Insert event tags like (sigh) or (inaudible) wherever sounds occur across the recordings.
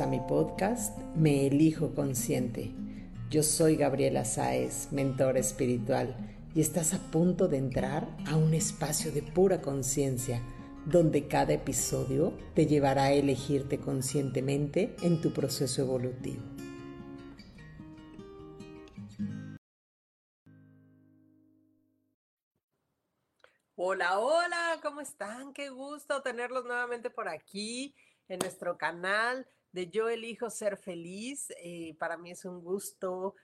A mi podcast Me Elijo Consciente. Yo soy Gabriela Sáez, mentor espiritual, y estás a punto de entrar a un espacio de pura conciencia, donde cada episodio te llevará a elegirte conscientemente en tu proceso evolutivo. Hola, hola, ¿cómo están? Qué gusto tenerlos nuevamente por aquí en nuestro canal de Yo elijo ser feliz. Eh, para mí es un gusto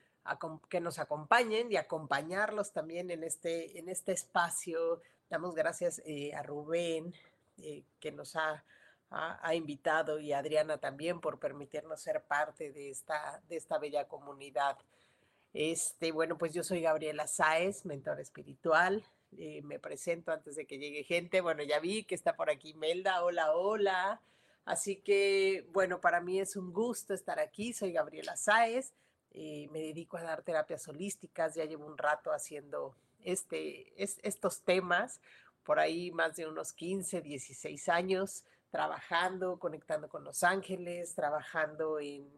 que nos acompañen y acompañarlos también en este, en este espacio. Damos gracias eh, a Rubén, eh, que nos ha, ha, invitado, y a Adriana también por permitirnos ser parte de esta, de esta bella comunidad. Este, bueno, pues yo soy Gabriela Sáez, mentor espiritual. me presento antes de que llegue gente. Bueno, ya vi que está por aquí Melda. Hola, hola. Así que, bueno, para mí es un gusto estar aquí. Soy Gabriela Sáez, eh, me dedico a dar terapias holísticas, ya llevo un rato haciendo este, estos temas, por ahí más de unos 15, 16 años trabajando, conectando con los ángeles, trabajando en,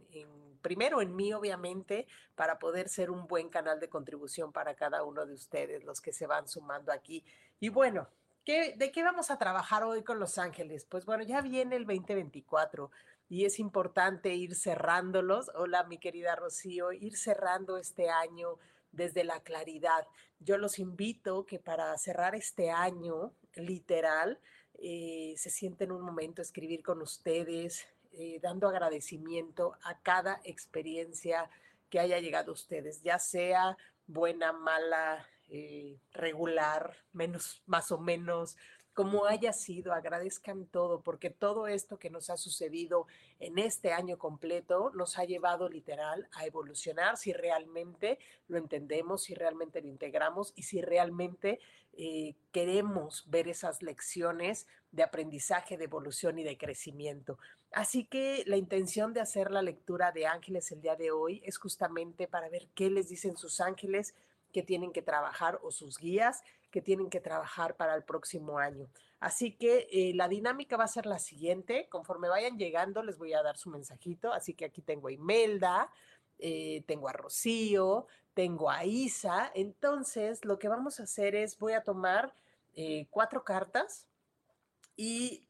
primero en mí, obviamente, para poder ser un buen canal de contribución para cada uno de ustedes, los que se van sumando aquí. Y bueno, ¿De qué vamos a trabajar hoy con Los Ángeles? Pues bueno, ya viene el 2024 y es importante ir cerrándolos. Hola, mi querida Rocío, ir cerrando este año desde la claridad. Yo los invito que para cerrar este año, literal, eh, se sienten un momento escribir con ustedes, eh, dando agradecimiento a cada experiencia que haya llegado a ustedes, ya sea buena, mala, eh, regular, menos, más o menos, como haya sido, agradezcan todo, porque todo esto que nos ha sucedido en este año completo nos ha llevado literal a evolucionar si realmente lo entendemos, si realmente lo integramos y si realmente eh, queremos ver esas lecciones de aprendizaje, de evolución y de crecimiento. Así que la intención de hacer la lectura de ángeles el día de hoy es justamente para ver qué les dicen sus ángeles que tienen que trabajar o sus guías que tienen que trabajar para el próximo año. Así que eh, la dinámica va a ser la siguiente. Conforme vayan llegando, les voy a dar su mensajito. Así que aquí tengo a Imelda, eh, tengo a Rocío, tengo a Isa. Entonces, lo que vamos a hacer es, voy a tomar eh, cuatro cartas y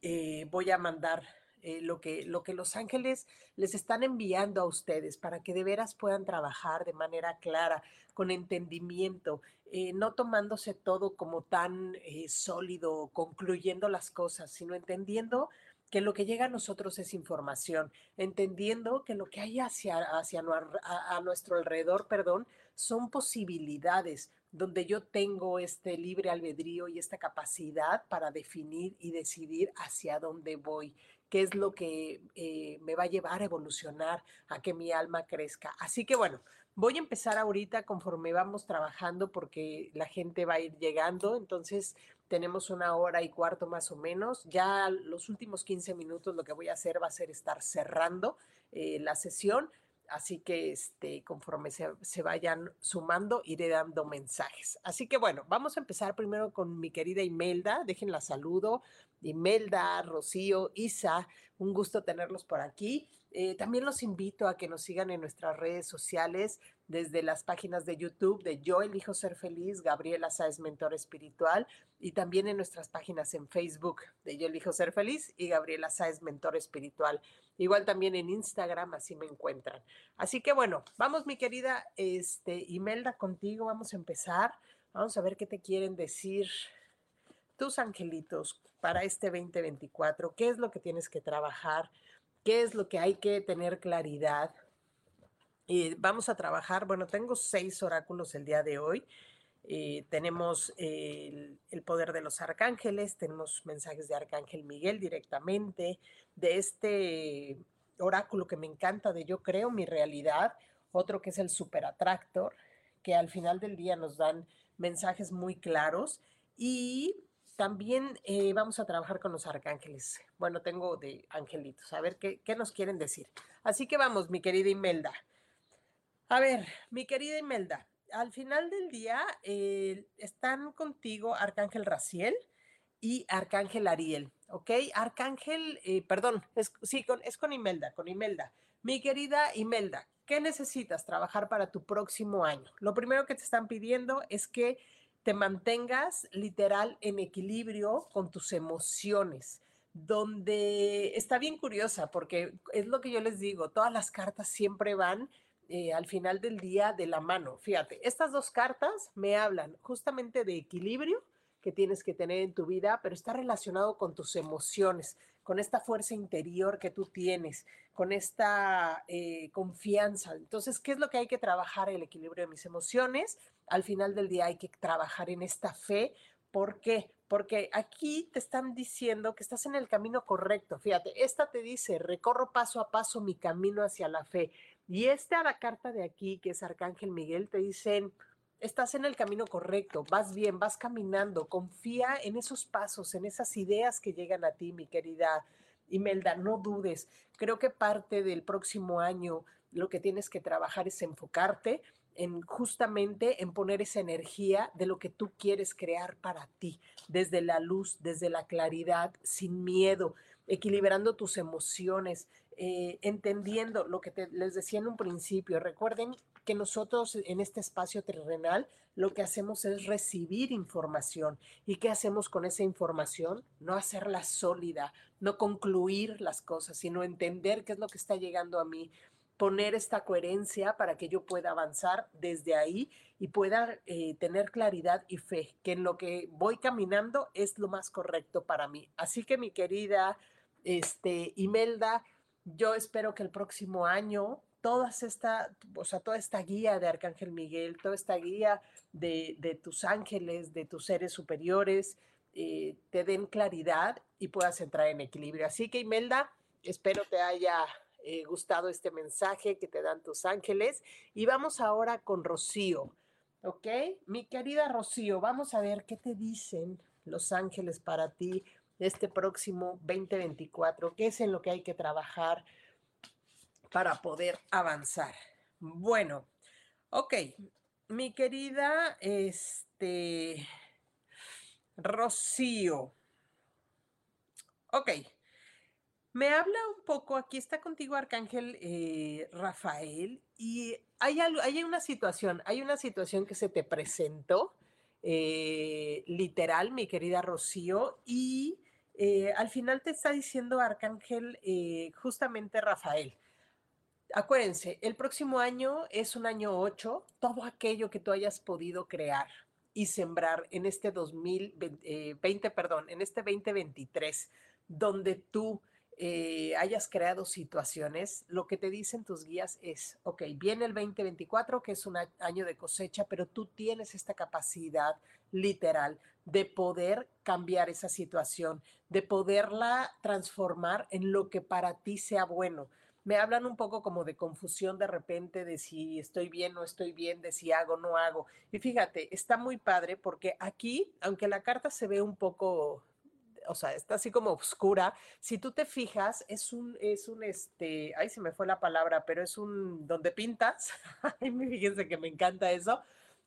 voy a mandar eh, lo, que, lo que los ángeles les están enviando a ustedes para que de veras puedan trabajar de manera clara, con entendimiento, eh, no tomándose todo como tan eh, sólido, concluyendo las cosas, sino entendiendo que lo que llega a nosotros es información, entendiendo que lo que hay hacia, hacia a, nuestro alrededor, perdón, son posibilidades donde yo tengo este libre albedrío y esta capacidad para definir y decidir hacia dónde voy qué es lo que eh, me va a llevar a evolucionar, a que mi alma crezca. Así que bueno, voy a empezar ahorita conforme vamos trabajando porque la gente va a ir llegando, entonces tenemos una hora y cuarto más o menos. Ya los últimos 15 minutos lo que voy a hacer va a ser estar cerrando eh, la sesión. Así que este, conforme se, se, vayan sumando, iré dando mensajes. Así que bueno, vamos a empezar primero con mi querida Imelda. Déjenla saludo. Imelda, Rocío, Isa, un gusto tenerlos por aquí. Eh, también los invito a que nos sigan en nuestras redes sociales, desde las páginas de YouTube de Yo Elijo Ser Feliz, Gabriela Sáez Mentor Espiritual, y también en nuestras páginas en Facebook de Yo Elijo Ser Feliz y Gabriela Sáez Mentor Espiritual. Igual también en Instagram, así me encuentran. Así que bueno, vamos mi querida este, Imelda contigo, vamos a empezar. Vamos a ver qué te quieren decir tus angelitos para este 2024, qué es lo que tienes que trabajar, qué es lo que hay que tener claridad. Y vamos a trabajar, bueno, tengo seis oráculos el día de hoy eh, tenemos el, poder de los arcángeles, tenemos mensajes de Arcángel Miguel directamente, de este oráculo que me encanta de Yo creo mi realidad, otro que es el Super Atractor, que al final del día nos dan mensajes muy claros y también eh, vamos a trabajar con los arcángeles. Bueno, tengo de angelitos, a ver qué, qué nos quieren decir. Así que vamos, mi querida Imelda. A ver, mi querida Imelda, al final del día eh, están contigo Arcángel Raciel y Arcángel Ariel, ¿ok? Arcángel, eh, perdón, es, sí, con, es con Imelda, con Imelda. Mi querida Imelda, ¿qué necesitas trabajar para tu próximo año? Lo primero que te están pidiendo es que te mantengas literal en equilibrio con tus emociones, donde está bien curiosa, porque es lo que yo les digo, todas las cartas siempre van eh, al final del día de la mano. Fíjate, estas dos cartas me hablan justamente de equilibrio que tienes que tener en tu vida, pero está relacionado con tus emociones, con esta fuerza interior que tú tienes, con esta eh, confianza. Entonces, ¿qué es lo que hay que trabajar? El equilibrio de mis emociones. Al final del día hay que trabajar en esta fe. ¿Por qué? Porque aquí te están diciendo que estás en el camino correcto. Fíjate, esta te dice, recorro paso a paso mi camino hacia la fe. Y esta, la carta de aquí, que es Arcángel Miguel, te dicen, estás en el camino correcto, vas bien, vas caminando, confía en esos pasos, en esas ideas que llegan a ti, mi querida Imelda, no dudes. Creo que parte del próximo año lo que tienes que trabajar es enfocarte en justamente en poner esa energía de lo que tú quieres crear para ti, desde la luz, desde la claridad, sin miedo, equilibrando tus emociones, eh, entendiendo lo que les decía en un principio. Recuerden que nosotros en este espacio terrenal lo que hacemos es recibir información. ¿Y qué hacemos con esa información? No hacerla sólida, no concluir las cosas, sino entender qué es lo que está llegando a mí, poner esta coherencia para que yo pueda avanzar desde ahí y pueda eh, tener claridad y fe, que en lo que voy caminando es lo más correcto para mí. Así que mi querida este, Imelda, yo espero que el próximo año todas esta, o sea, toda esta guía de Arcángel Miguel, toda esta guía de, tus ángeles, de tus seres superiores, eh, te den claridad y puedas entrar en equilibrio. Así que Imelda, espero te haya eh, gustado este mensaje que te dan tus ángeles. Y vamos ahora con Rocío, ¿ok? Mi querida Rocío, vamos a ver qué te dicen los ángeles para ti este próximo 2024, qué es en lo que hay que trabajar para poder avanzar. Bueno, ok, mi querida este, Rocío. Ok, me habla un poco, aquí está contigo Arcángel eh, Rafael, y hay, hay una situación, hay una situación que se te presentó, eh, literal, mi querida Rocío, y eh, al final te está diciendo Arcángel justamente Rafael, acuérdense, el próximo año es un año 8, todo aquello que tú hayas podido crear y sembrar en este 2020, eh, perdón, en este 2023, donde tú eh, hayas creado situaciones, lo que te dicen tus guías es, ok, viene el 2024, que es un año de cosecha, pero tú tienes esta capacidad literal de poder cambiar esa situación, de poderla transformar en lo que para ti sea bueno me hablan un poco como de confusión de repente de si estoy bien o estoy bien, de si hago o no hago. Y fíjate, está muy padre porque aquí, aunque la carta se ve un poco, o sea, está así como oscura, si tú te fijas, es un, es un, este, ay, se me fue la palabra, pero es un, donde pintas, (laughs) fíjense que me encanta eso,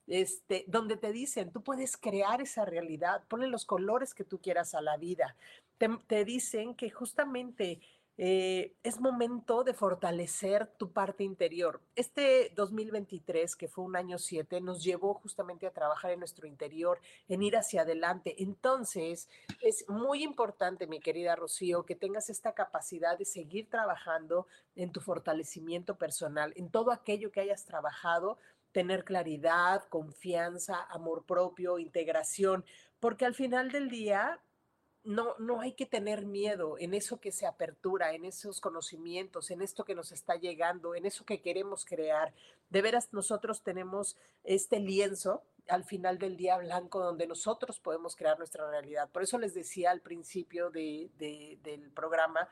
este, donde te dicen, tú puedes crear esa realidad, ponle los colores que tú quieras a la vida. Te dicen que justamente eh, es momento de fortalecer tu parte interior. Este 2023, que fue un año 7, nos llevó justamente a trabajar en nuestro interior, en ir hacia adelante. Entonces, es muy importante, mi querida Rocío, que tengas esta capacidad de seguir trabajando en tu fortalecimiento personal, en todo aquello que hayas trabajado, tener claridad, confianza, amor propio, integración, porque al final del día no, no hay que tener miedo en eso que se apertura, en esos conocimientos, en esto que nos está llegando, en eso que queremos crear. De veras, nosotros tenemos este lienzo al final del día blanco donde nosotros podemos crear nuestra realidad. Por eso les decía al principio de, del programa,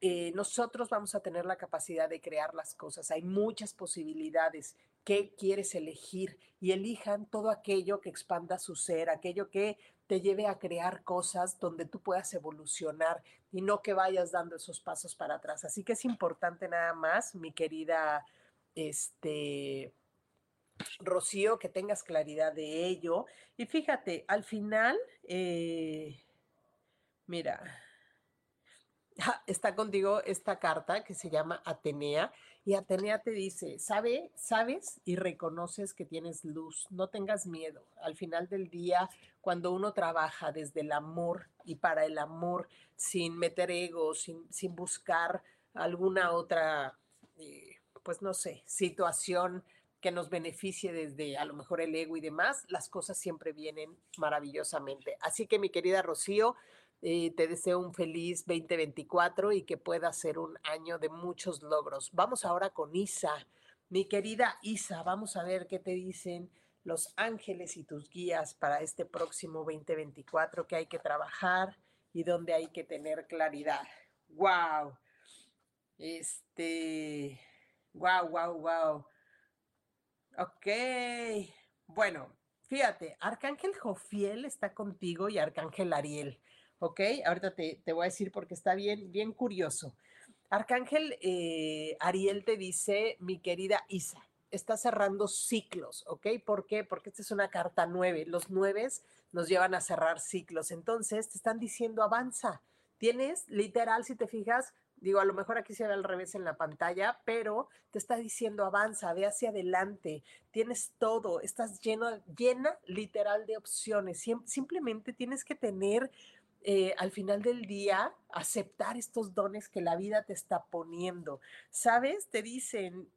eh, nosotros vamos a tener la capacidad de crear las cosas. Hay muchas posibilidades. ¿Qué quieres elegir? Y elijan todo aquello que expanda su ser, aquello que te lleve a crear cosas donde tú puedas evolucionar y no que vayas dando esos pasos para atrás. Así que es importante nada más, mi querida este, Rocío, que tengas claridad de ello. Y fíjate, al final, eh, mira, (laughs) está contigo esta carta que se llama Atenea y Atenea te dice, ¿sabe, sabes y reconoces que tienes luz, no tengas miedo. Al final del día, cuando uno trabaja desde el amor y para el amor, sin meter ego, sin, sin buscar alguna otra, eh, pues no sé, situación que nos beneficie desde a lo mejor el ego y demás, las cosas siempre vienen maravillosamente. Así que mi querida Rocío, te deseo un feliz 2024 y que pueda ser un año de muchos logros. Vamos ahora con Isa. Mi querida Isa, vamos a ver qué te dicen los ángeles y tus guías para este próximo 2024, que hay que trabajar y dónde hay que tener claridad. ¡Wow! Este, wow, wow, wow. Ok, bueno, fíjate, Arcángel Jofiel está contigo y Arcángel Ariel. ¿Ok? Ahorita te, voy a decir porque está bien, bien curioso. Arcángel eh, Ariel te dice, mi querida Isa, está cerrando ciclos, ¿ok? ¿Por qué? Porque esta es una carta nueve. Los nueves nos llevan a cerrar ciclos. Entonces, te están diciendo, avanza. Tienes, literal, si te fijas, digo, a lo mejor aquí se ve al revés en la pantalla, pero te está diciendo, avanza, ve hacia adelante. Tienes todo, estás lleno, llena literal de opciones. simplemente tienes que tener eh, al final del día aceptar estos dones que la vida te está poniendo. ¿Sabes? Te dicen,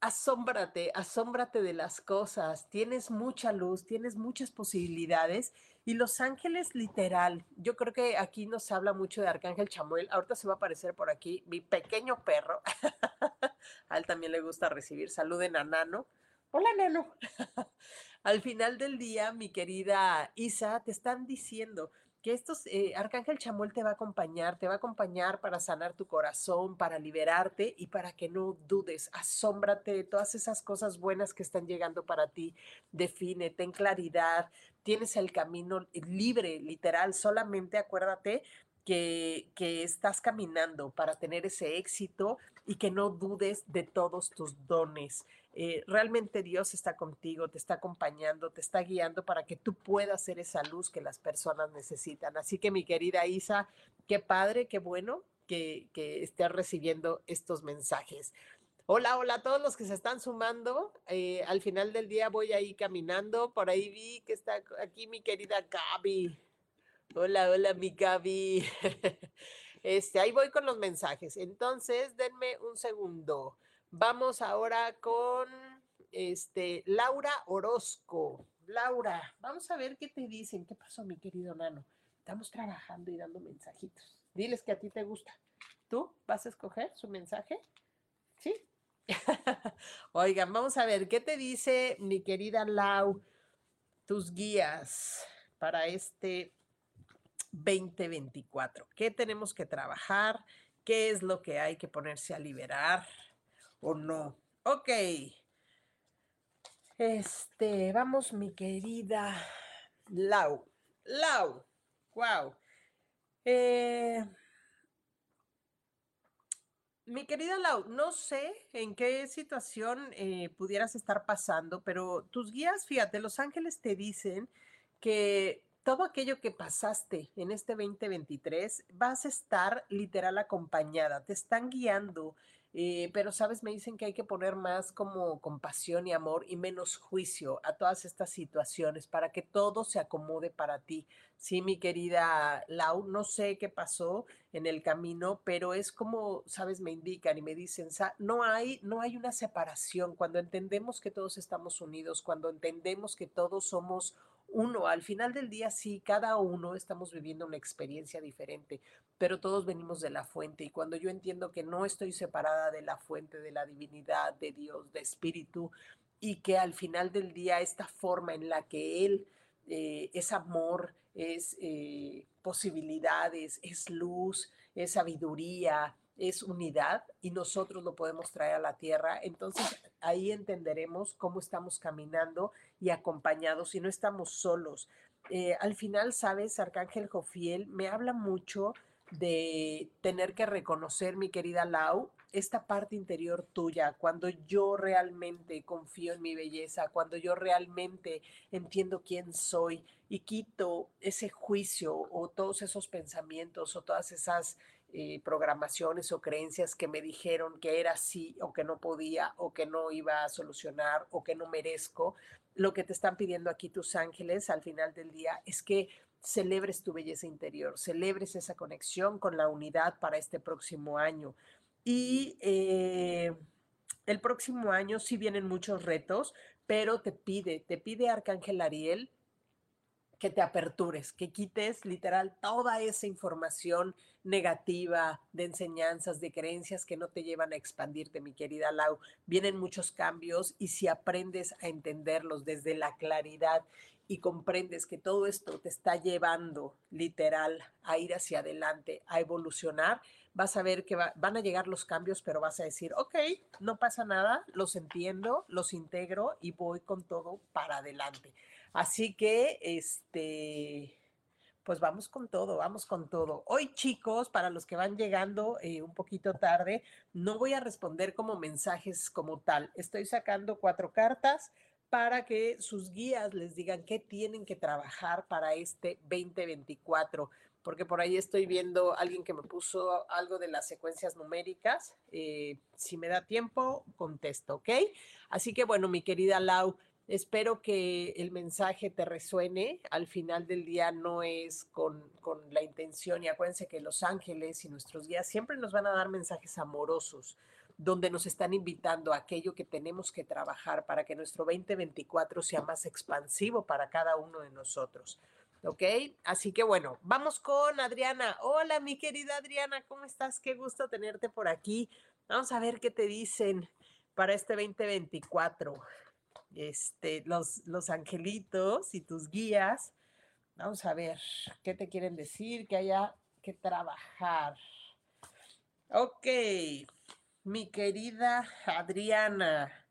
asómbrate, asómbrate de las cosas, tienes mucha luz, tienes muchas posibilidades y los ángeles literal, yo creo que aquí nos habla mucho de Arcángel Chamuel, ahorita se va a aparecer por aquí mi pequeño perro, (laughs) a él también le gusta recibir, saluden a Nano, hola Nano. (laughs) al final del día, mi querida Isa, te están diciendo que estos, eh, Arcángel Chamuel te va a acompañar, te va a acompañar para sanar tu corazón, para liberarte y para que no dudes, asómbrate de todas esas cosas buenas que están llegando para ti, define, ten claridad, tienes el camino libre, literal, solamente acuérdate que, que, estás caminando para tener ese éxito y que no dudes de todos tus dones. Eh, realmente Dios está contigo, te está acompañando, te está guiando para que tú puedas ser esa luz que las personas necesitan. Así que mi querida Isa, qué padre, qué bueno que, que estés recibiendo estos mensajes. Hola, hola a todos los que se están sumando. Eh, al final del día voy ahí caminando. Por ahí vi que está aquí mi querida Gaby. Hola, hola, mi Gaby. (laughs) Este, ahí voy con los mensajes. Entonces, denme un segundo. Vamos ahora con este, Laura Orozco. Laura, vamos a ver qué te dicen. ¿Qué pasó, mi querido nano? Estamos trabajando y dando mensajitos. Diles que a ti te gusta. ¿Tú vas a escoger su mensaje? ¿Sí? (laughs) Oigan, vamos a ver, ¿qué te dice mi querida Lau, tus guías para este 2024? ¿Qué tenemos que trabajar? ¿Qué es lo que hay que ponerse a liberar? O no. Ok. Este, vamos, mi querida Lau. Lau. Wow. Eh, mi querida Lau, no sé en qué situación eh, pudieras estar pasando, pero tus guías, fíjate, los ángeles te dicen que todo aquello que pasaste en este 2023 vas a estar literal acompañada, te están guiando eh, pero, sabes, me dicen que hay que poner más como compasión y amor y menos juicio a todas estas situaciones para que todo se acomode para ti. Sí, mi querida Lau, no sé qué pasó en el camino, pero es como, sabes, me indican y me dicen, no hay, no hay una separación cuando entendemos que todos estamos unidos, cuando entendemos que todos somos uno, al final del día sí, cada uno estamos viviendo una experiencia diferente, pero todos venimos de la fuente y cuando yo entiendo que no estoy separada de la fuente, de la divinidad, de Dios, de espíritu, y que al final del día esta forma en la que Él eh, es amor, es eh, posibilidades, es luz, es sabiduría, es unidad y nosotros lo podemos traer a la tierra. Entonces ahí entenderemos cómo estamos caminando y acompañados y no estamos solos. Eh, al final, sabes, Arcángel Jofiel me habla mucho de tener que reconocer, mi querida Lau, esta parte interior tuya, cuando yo realmente confío en mi belleza, cuando yo realmente entiendo quién soy y quito ese juicio o todos esos pensamientos o todas esas eh, programaciones o creencias que me dijeron que era así o que no podía o que no iba a solucionar o que no merezco, lo que te están pidiendo aquí tus ángeles al final del día es que celebres tu belleza interior, celebres esa conexión con la unidad para este próximo año. Y eh, el próximo año sí vienen muchos retos, pero te pide, te pide Arcángel Ariel que te apertures, que quites literal toda esa información negativa de enseñanzas, de creencias que no te llevan a expandirte, mi querida Lau. Vienen muchos cambios y si aprendes a entenderlos desde la claridad y comprendes que todo esto te está llevando literal a ir hacia adelante, a evolucionar, vas a ver que van a llegar los cambios, pero vas a decir, ok, no pasa nada, los entiendo, los integro y voy con todo para adelante. Así que, este, pues vamos con todo, vamos con todo. Hoy, chicos, para los que van llegando eh, un poquito tarde, no voy a responder como mensajes como tal. Estoy sacando cuatro cartas para que sus guías les digan qué tienen que trabajar para este 2024 porque por ahí estoy viendo alguien que me puso algo de las secuencias numéricas. Eh, si me da tiempo, contesto, ¿ok? Así que bueno, mi querida Lau, espero que el mensaje te resuene. Al final del día no es con, con la intención, y acuérdense que los ángeles y nuestros guías siempre nos van a dar mensajes amorosos donde nos están invitando a aquello que tenemos que trabajar para que nuestro 2024 sea más expansivo para cada uno de nosotros. ¿ok? Así que bueno, vamos con Adriana. Hola, mi querida Adriana, ¿cómo estás? Qué gusto tenerte por aquí. Vamos a ver qué te dicen para este 2024. Este, los, los angelitos y tus guías. Vamos a ver qué te quieren decir, que haya que trabajar. Ok, mi querida Adriana.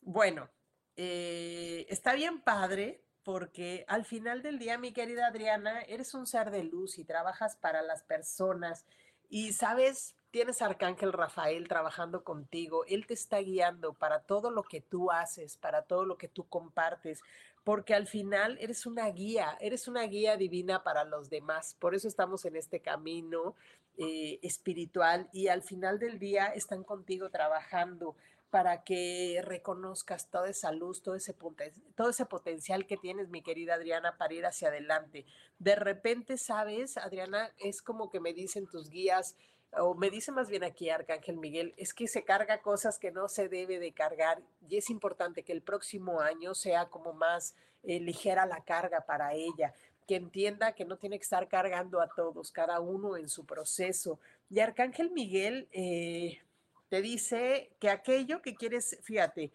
Bueno, eh, está bien padre porque al final del día, mi querida Adriana, eres un ser de luz y trabajas para las personas y sabes, tienes Arcángel Rafael trabajando contigo, él te está guiando para todo lo que tú haces, para todo lo que tú compartes, porque al final eres una guía, eres una guía divina para los demás, por eso estamos en este camino eh, espiritual y al final del día están contigo trabajando para que reconozcas toda esa luz, todo ese potencial que tienes, mi querida Adriana, para ir hacia adelante. De repente, sabes, Adriana, es como que me dicen tus guías, o me dice más bien aquí Arcángel Miguel, es que se carga cosas que no se debe de cargar y es importante que el próximo año sea como más eh, ligera la carga para ella, que entienda que no tiene que estar cargando a todos, cada uno en su proceso. Y Arcángel Miguel, eh, te dice que aquello que quieres, fíjate,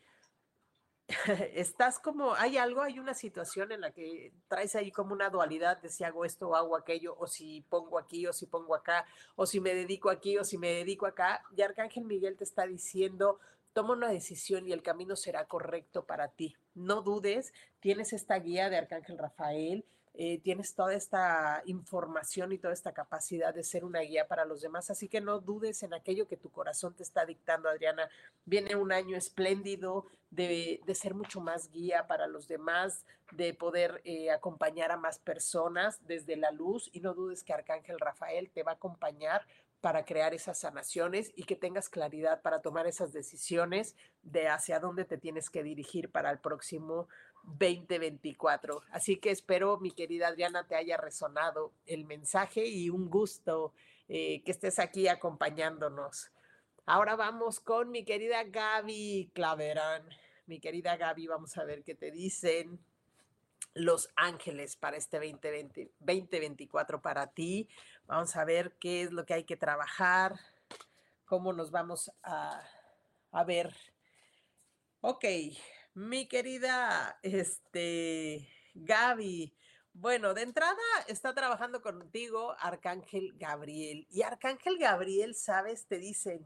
(laughs) estás como, hay algo, hay una situación en la que traes ahí como una dualidad de si hago esto o hago aquello, o si pongo aquí o si pongo acá, o si me dedico aquí o si me dedico acá. Y Arcángel Miguel te está diciendo, toma una decisión y el camino será correcto para ti. No dudes, tienes esta guía de Arcángel Rafael, eh, tienes toda esta información y toda esta capacidad de ser una guía para los demás, así que no dudes en aquello que tu corazón te está dictando, Adriana. Viene un año espléndido de, ser mucho más guía para los demás, de poder eh, acompañar a más personas desde la luz y no dudes que Arcángel Rafael te va a acompañar para crear esas sanaciones y que tengas claridad para tomar esas decisiones de hacia dónde te tienes que dirigir para el próximo 2024. Así que espero, mi querida Adriana, te haya resonado el mensaje y un gusto eh, que estés aquí acompañándonos. Ahora vamos con mi querida Gaby Claverán. Mi querida Gaby, vamos a ver qué te dicen los ángeles para este 2020, 2024 para ti. Vamos a ver qué es lo que hay que trabajar, cómo nos vamos a, a ver. Ok, Mi querida, este, Gaby, bueno, de entrada está trabajando contigo Arcángel Gabriel. Y Arcángel Gabriel, sabes, te dice,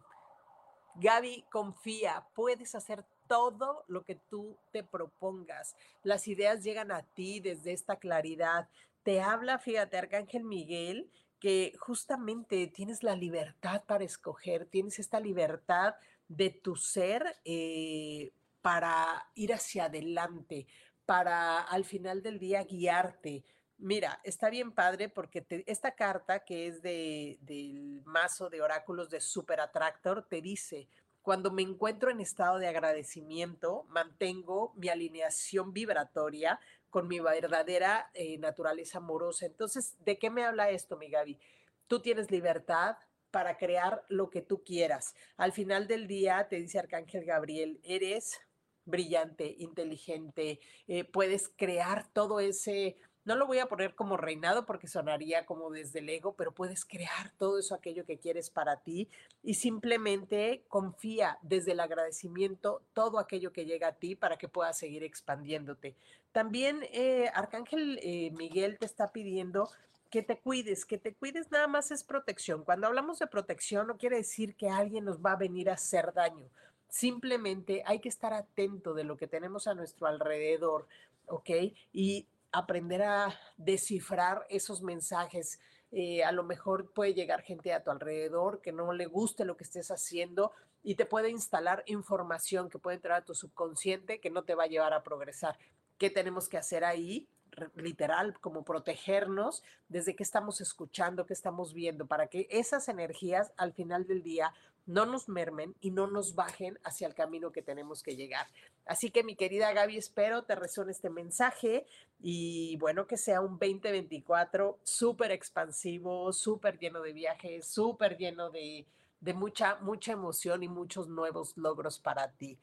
Gaby, confía, puedes hacer todo lo que tú te propongas. Las ideas llegan a ti desde esta claridad. Te habla, fíjate, Arcángel Miguel, que justamente tienes la libertad para escoger, tienes esta libertad de tu ser eh, para ir hacia adelante, para al final del día guiarte. Mira, está bien padre porque esta carta que es de, del mazo de oráculos de Super Attractor te dice, cuando me encuentro en estado de agradecimiento, mantengo mi alineación vibratoria con mi verdadera eh, naturaleza amorosa. Entonces, ¿de qué me habla esto, mi Gaby? Tú tienes libertad para crear lo que tú quieras. Al final del día, te dice Arcángel Gabriel, eres brillante, inteligente, eh, puedes crear todo ese no lo voy a poner como reinado porque sonaría como desde el ego, pero puedes crear todo eso, aquello que quieres para ti y simplemente confía desde el agradecimiento todo aquello que llega a ti para que puedas seguir expandiéndote. También eh, Arcángel eh, Miguel te está pidiendo que te cuides, que te cuides nada más es protección. Cuando hablamos de protección no quiere decir que alguien nos va a venir a hacer daño. Simplemente hay que estar atento de lo que tenemos a nuestro alrededor, ¿ok? Y aprender a descifrar esos mensajes. Eh, a lo mejor puede llegar gente a tu alrededor que no le guste lo que estés haciendo y te puede instalar información que puede entrar a tu subconsciente que no te va a llevar a progresar. ¿Qué tenemos que hacer ahí? literal, como protegernos desde que estamos escuchando, que estamos viendo, para que esas energías al final del día no nos mermen y no nos bajen hacia el camino que tenemos que llegar. Así que mi querida Gaby, espero te resuene este mensaje y bueno, que sea un 2024 súper expansivo, súper lleno de viajes, súper lleno de, de mucha, mucha emoción y muchos nuevos logros para ti.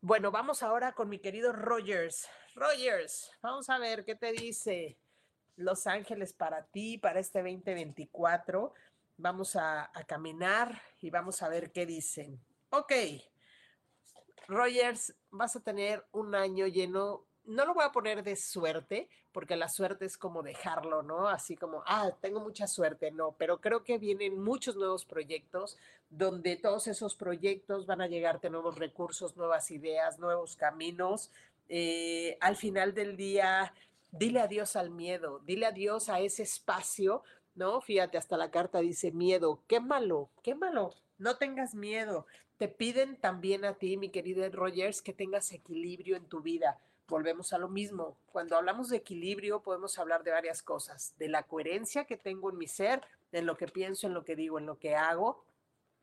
Bueno, vamos ahora con mi querido Rogers. Rogers, vamos a ver qué te dice Los Ángeles para ti, para este 2024. Vamos a, caminar y vamos a ver qué dicen. Ok, Rogers, vas a tener un año lleno no lo voy a poner de suerte, porque la suerte es como dejarlo, ¿no? Así como, ah, tengo mucha suerte, no, pero creo que vienen muchos nuevos proyectos donde todos esos proyectos van a llegarte nuevos recursos, nuevas ideas, nuevos caminos. Eh, al final del día, dile adiós al miedo, dile adiós a ese espacio, ¿no? Fíjate, hasta la carta dice miedo, qué malo, qué malo, no tengas miedo. Te piden también a ti, mi querido Rogers, que tengas equilibrio en tu vida volvemos a lo mismo. Cuando hablamos de equilibrio podemos hablar de varias cosas, de la coherencia que tengo en mi ser, en lo que pienso, en lo que digo, en lo que hago.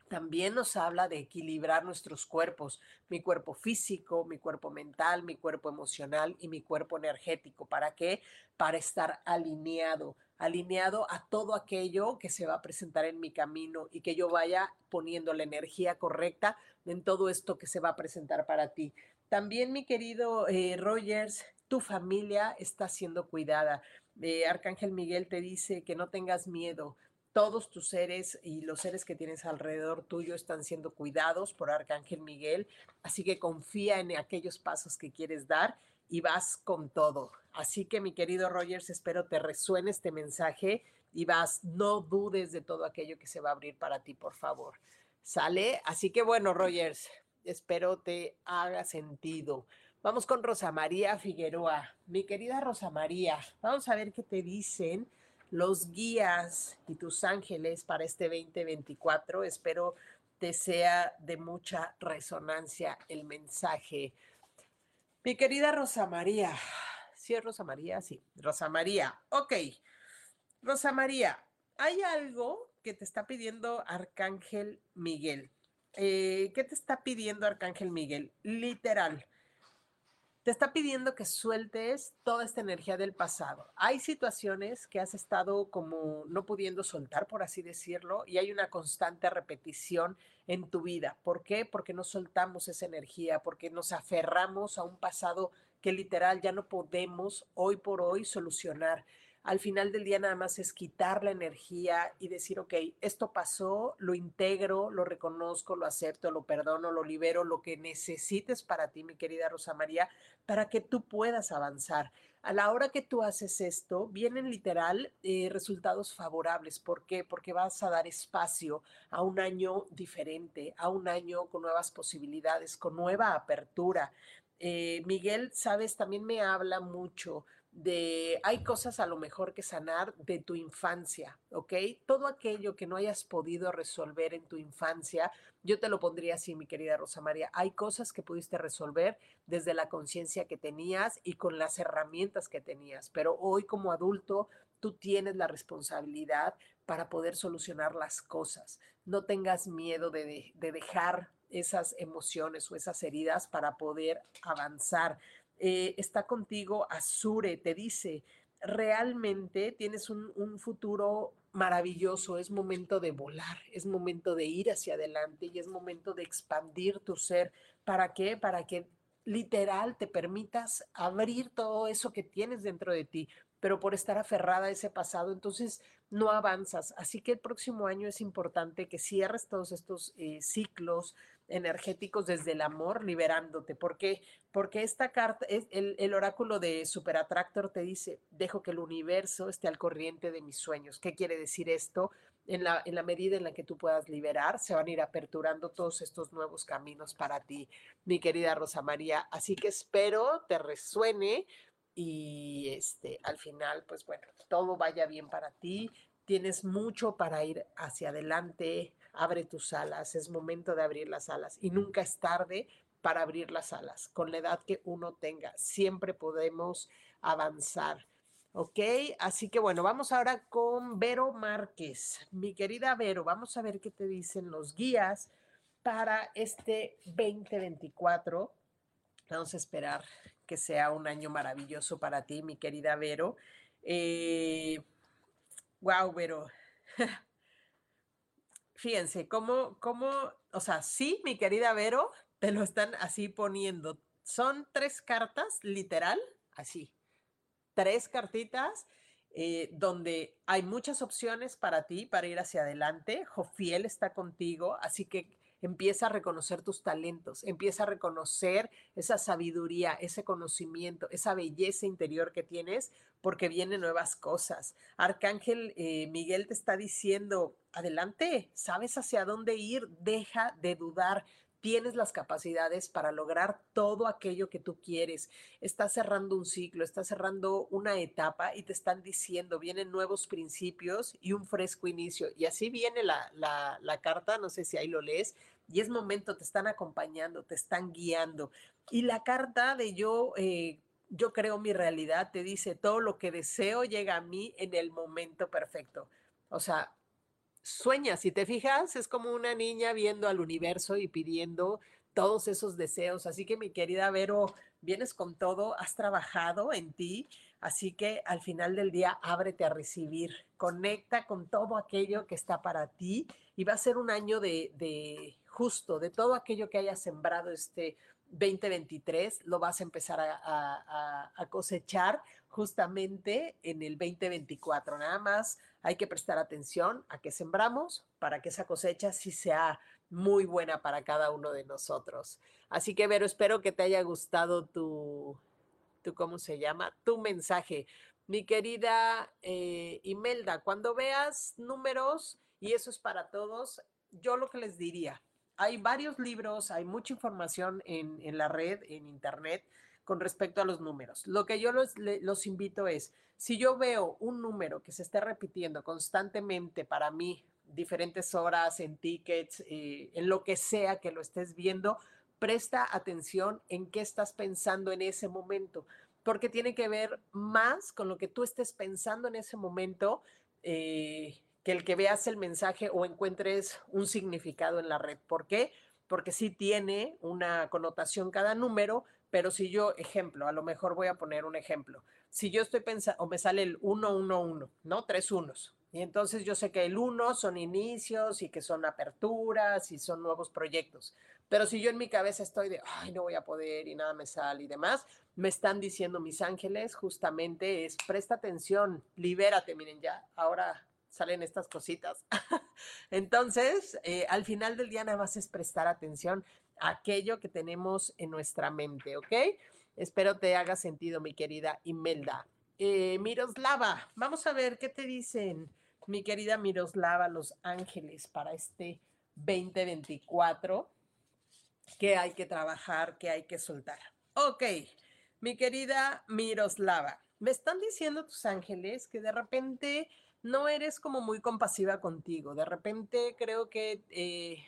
También nos habla de equilibrar nuestros cuerpos, mi cuerpo físico, mi cuerpo mental, mi cuerpo emocional y mi cuerpo energético. ¿Para qué? Para estar alineado, alineado a todo aquello que se va a presentar en mi camino y que yo vaya poniendo la energía correcta en todo esto que se va a presentar para ti. También, mi querido eh, Rogers, tu familia está siendo cuidada. Eh, Arcángel Miguel te dice que no tengas miedo. Todos tus seres y los seres que tienes alrededor tuyo están siendo cuidados por Arcángel Miguel. Así que confía en aquellos pasos que quieres dar y vas con todo. Así que, mi querido Rogers, espero te resuene este mensaje y vas, no dudes de todo aquello que se va a abrir para ti, por favor. ¿Sale? Así que bueno, Rogers, espero te haga sentido. Vamos con Rosa María Figueroa. Mi querida Rosa María, vamos a ver qué te dicen los guías y tus ángeles para este 2024. Espero te sea de mucha resonancia el mensaje. Mi querida Rosa María, ¿sí es Rosa María? Sí, Rosa María. Ok, Rosa María, hay algo que te está pidiendo Arcángel Miguel. Eh, ¿qué te está pidiendo Arcángel Miguel? Literal. Te está pidiendo que sueltes toda esta energía del pasado. Hay situaciones que has estado como no pudiendo soltar, por así decirlo, y hay una constante repetición en tu vida. ¿Por qué? Porque no soltamos esa energía, porque nos aferramos a un pasado que literal ya no podemos hoy por hoy solucionar al final del día nada más es quitar la energía y decir, ok, esto pasó, lo integro, lo reconozco, lo acepto, lo perdono, lo libero, lo que necesites para ti, mi querida Rosa María, para que tú puedas avanzar. A la hora que tú haces esto, vienen literal eh, resultados favorables. ¿Por qué? Porque vas a dar espacio a un año diferente, a un año con nuevas posibilidades, con nueva apertura. Eh, Miguel, sabes, también me habla mucho de, hay cosas a lo mejor que sanar de tu infancia, ¿ok? Todo aquello que no hayas podido resolver en tu infancia, yo te lo pondría así, mi querida Rosa María, hay cosas que pudiste resolver desde la conciencia que tenías y con las herramientas que tenías, pero hoy como adulto tú tienes la responsabilidad para poder solucionar las cosas. No tengas miedo de, de dejar esas emociones o esas heridas para poder avanzar. Eh, está contigo Azure, te dice, realmente tienes un, un, futuro maravilloso, es momento de volar, es momento de ir hacia adelante y es momento de expandir tu ser. ¿Para qué? Para que literal te permitas abrir todo eso que tienes dentro de ti, pero por estar aferrada a ese pasado, entonces no avanzas. Así que el próximo año es importante que cierres todos estos eh, ciclos energéticos desde el amor, liberándote. ¿Por qué? Porque esta carta, es el, el oráculo de Superatractor te dice, dejo que el universo esté al corriente de mis sueños. ¿Qué quiere decir esto? En la, en la, medida en la que tú puedas liberar, se van a ir aperturando todos estos nuevos caminos para ti, mi querida Rosa María. Así que espero te resuene y este, al final, pues bueno, todo vaya bien para ti. Tienes mucho para ir hacia adelante, abre tus alas, es momento de abrir las alas y nunca es tarde para abrir las alas. Con la edad que uno tenga, siempre podemos avanzar. ¿Ok? Así que bueno, vamos ahora con Vero Márquez. Mi querida Vero, vamos a ver qué te dicen los guías para este 2024. Vamos a esperar que sea un año maravilloso para ti, mi querida Vero. Eh, wow, Vero. (laughs) fíjense, cómo, cómo, o sea, sí, mi querida Vero, te lo están así poniendo. Son tres cartas, literal, así. Tres cartitas eh, donde hay muchas opciones para ti, para ir hacia adelante. Jofiel está contigo, así que empieza a reconocer tus talentos, empieza a reconocer esa sabiduría, ese conocimiento, esa belleza interior que tienes, porque vienen nuevas cosas. Arcángel eh, Miguel te está diciendo, adelante, sabes hacia dónde ir, deja de dudar, tienes las capacidades para lograr todo aquello que tú quieres. Estás cerrando un ciclo, estás cerrando una etapa y te están diciendo, vienen nuevos principios y un fresco inicio. Y así viene la, la, carta, no sé si ahí lo lees, y es momento, te están acompañando, te están guiando. Y la carta de yo... Eh, yo creo mi realidad, te dice, todo lo que deseo llega a mí en el momento perfecto. O sea, sueña, si te fijas, es como una niña viendo al universo y pidiendo todos esos deseos. Así que mi querida Vero, vienes con todo, has trabajado en ti, así que al final del día ábrete a recibir, conecta con todo aquello que está para ti y va a ser un año de, de justo, de todo aquello que hayas sembrado este 2023, lo vas a empezar a, a, a cosechar justamente en el 2024. Nada más hay que prestar atención a qué sembramos para que esa cosecha sí sea muy buena para cada uno de nosotros. Así que, Vero, espero que te haya gustado tu, tu ¿cómo se llama? Tu mensaje. Mi querida eh, Imelda, cuando veas números, y eso es para todos, yo lo que les diría, hay varios libros, hay mucha información en, en la red, en internet, con respecto a los números. Lo que yo los, invito es, si yo veo un número que se está repitiendo constantemente para mí, diferentes horas, en tickets, eh, en lo que sea que lo estés viendo, presta atención en qué estás pensando en ese momento, porque tiene que ver más con lo que tú estés pensando en ese momento eh, que el que veas el mensaje o encuentres un significado en la red. ¿Por qué? Porque sí tiene una connotación cada número, pero si yo, ejemplo, a lo mejor voy a poner un ejemplo. Si yo estoy pensando, o me sale el 111, ¿no? Tres unos. Y entonces yo sé que el uno son inicios y que son aperturas y son nuevos proyectos. Pero si yo en mi cabeza estoy de, ay, no voy a poder y nada me sale y demás, me están diciendo mis ángeles justamente es, presta atención, libérate, miren ya, ahora salen estas cositas. (laughs) Entonces, eh, al final del día nada más es prestar atención aquello que tenemos en nuestra mente, ¿ok? Espero te haga sentido, mi querida Imelda. Eh, Miroslava, vamos a ver qué te dicen, mi querida Miroslava, los ángeles para este 2024 que hay que trabajar, que hay que soltar. Ok, mi querida Miroslava, me están diciendo tus ángeles que de repente no eres como muy compasiva contigo, de repente creo que eh,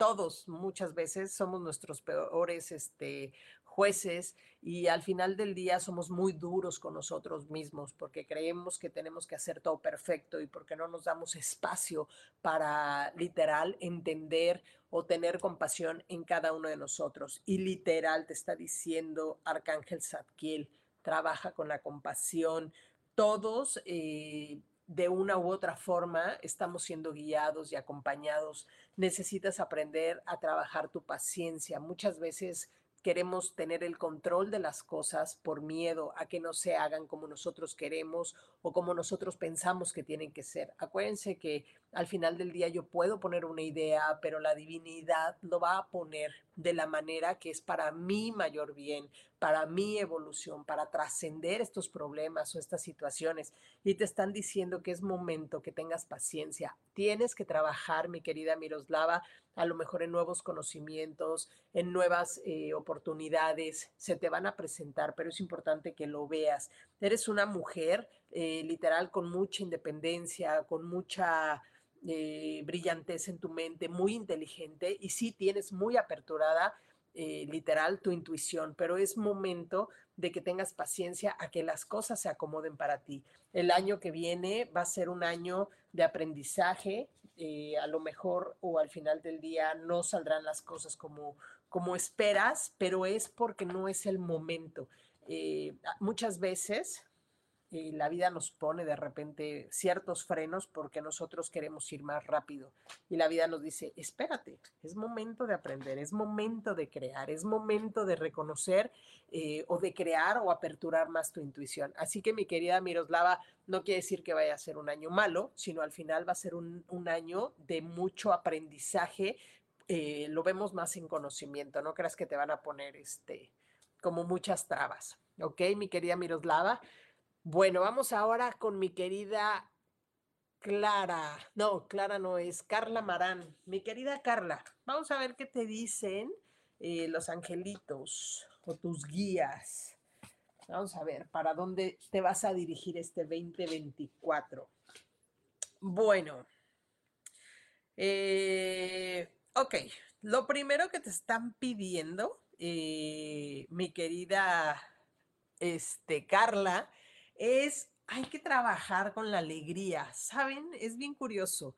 todos muchas veces somos nuestros peores este, jueces y al final del día somos muy duros con nosotros mismos porque creemos que tenemos que hacer todo perfecto y porque no nos damos espacio para literal entender o tener compasión en cada uno de nosotros. Y literal te está diciendo Arcángel Zadkiel, trabaja con la compasión. Todos eh, de una u otra forma estamos siendo guiados y acompañados. Necesitas aprender a trabajar tu paciencia. Muchas veces queremos tener el control de las cosas por miedo a que no se hagan como nosotros queremos o como nosotros pensamos que tienen que ser. Acuérdense que al final del día yo puedo poner una idea, pero la divinidad lo va a poner de la manera que es para mi mayor bien, para mi evolución, para trascender estos problemas o estas situaciones. Y te están diciendo que es momento que tengas paciencia. Tienes que trabajar, mi querida Miroslava, a lo mejor en nuevos conocimientos, en nuevas eh, oportunidades, se te van a presentar, pero es importante que lo veas. Eres una mujer eh, literal con mucha independencia, con mucha eh, brillantez en tu mente, muy inteligente y sí tienes muy aperturada eh, literal tu intuición, pero es momento de que tengas paciencia a que las cosas se acomoden para ti. El año que viene va a ser un año de aprendizaje, eh, a lo mejor o al final del día no saldrán las cosas como, como esperas, pero es porque no es el momento. muchas veces y la vida nos pone de repente ciertos frenos porque nosotros queremos ir más rápido. Y la vida nos dice, espérate, es momento de aprender, es momento de crear, es momento de reconocer eh, o de crear o aperturar más tu intuición. Así que mi querida Miroslava, no quiere decir que vaya a ser un año malo, sino al final va a ser un, año de mucho aprendizaje. Eh, lo vemos más en conocimiento, no creas que te van a poner este, como muchas trabas. ¿Ok, mi querida Miroslava? Bueno, vamos ahora con mi querida Clara. No, Clara no es, Carla Marán. Mi querida Carla, vamos a ver qué te dicen eh, los angelitos o tus guías. Vamos a ver para dónde te vas a dirigir este 2024. Bueno, eh, ok, lo primero que te están pidiendo, eh, mi querida este, Carla, es, hay que trabajar con la alegría, ¿saben? Es bien curioso.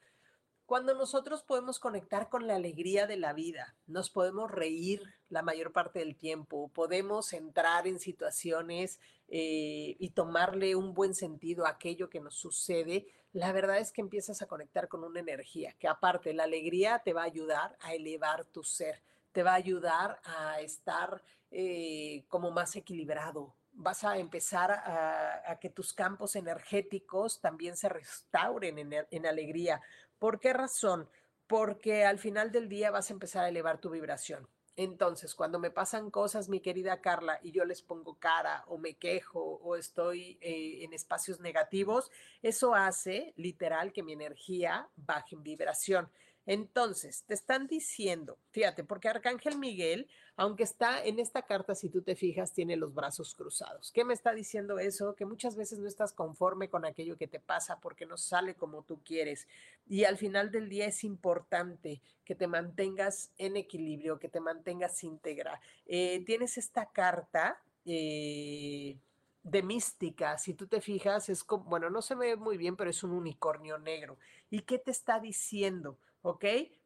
Cuando nosotros podemos conectar con la alegría de la vida, nos podemos reír la mayor parte del tiempo, podemos entrar en situaciones eh, y tomarle un buen sentido a aquello que nos sucede, la verdad es que empiezas a conectar con una energía que aparte la alegría te va a ayudar a elevar tu ser, te va a ayudar a estar eh, como más equilibrado, vas a empezar a, que tus campos energéticos también se restauren en, en alegría. ¿Por qué razón? Porque al final del día vas a empezar a elevar tu vibración. Entonces, cuando me pasan cosas, mi querida Carla, y yo les pongo cara o me quejo o estoy eh, en espacios negativos, eso hace literal que mi energía baje en vibración. Entonces, te están diciendo, fíjate, porque Arcángel Miguel, aunque está en esta carta, si tú te fijas, tiene los brazos cruzados. ¿Qué me está diciendo eso? Que muchas veces no estás conforme con aquello que te pasa porque no sale como tú quieres. Y al final del día es importante que te mantengas en equilibrio, que te mantengas íntegra. Eh, tienes esta carta. Eh, de mística, si tú te fijas, es como, bueno, no se ve muy bien, pero es un unicornio negro. ¿Y qué te está diciendo? ¿Ok?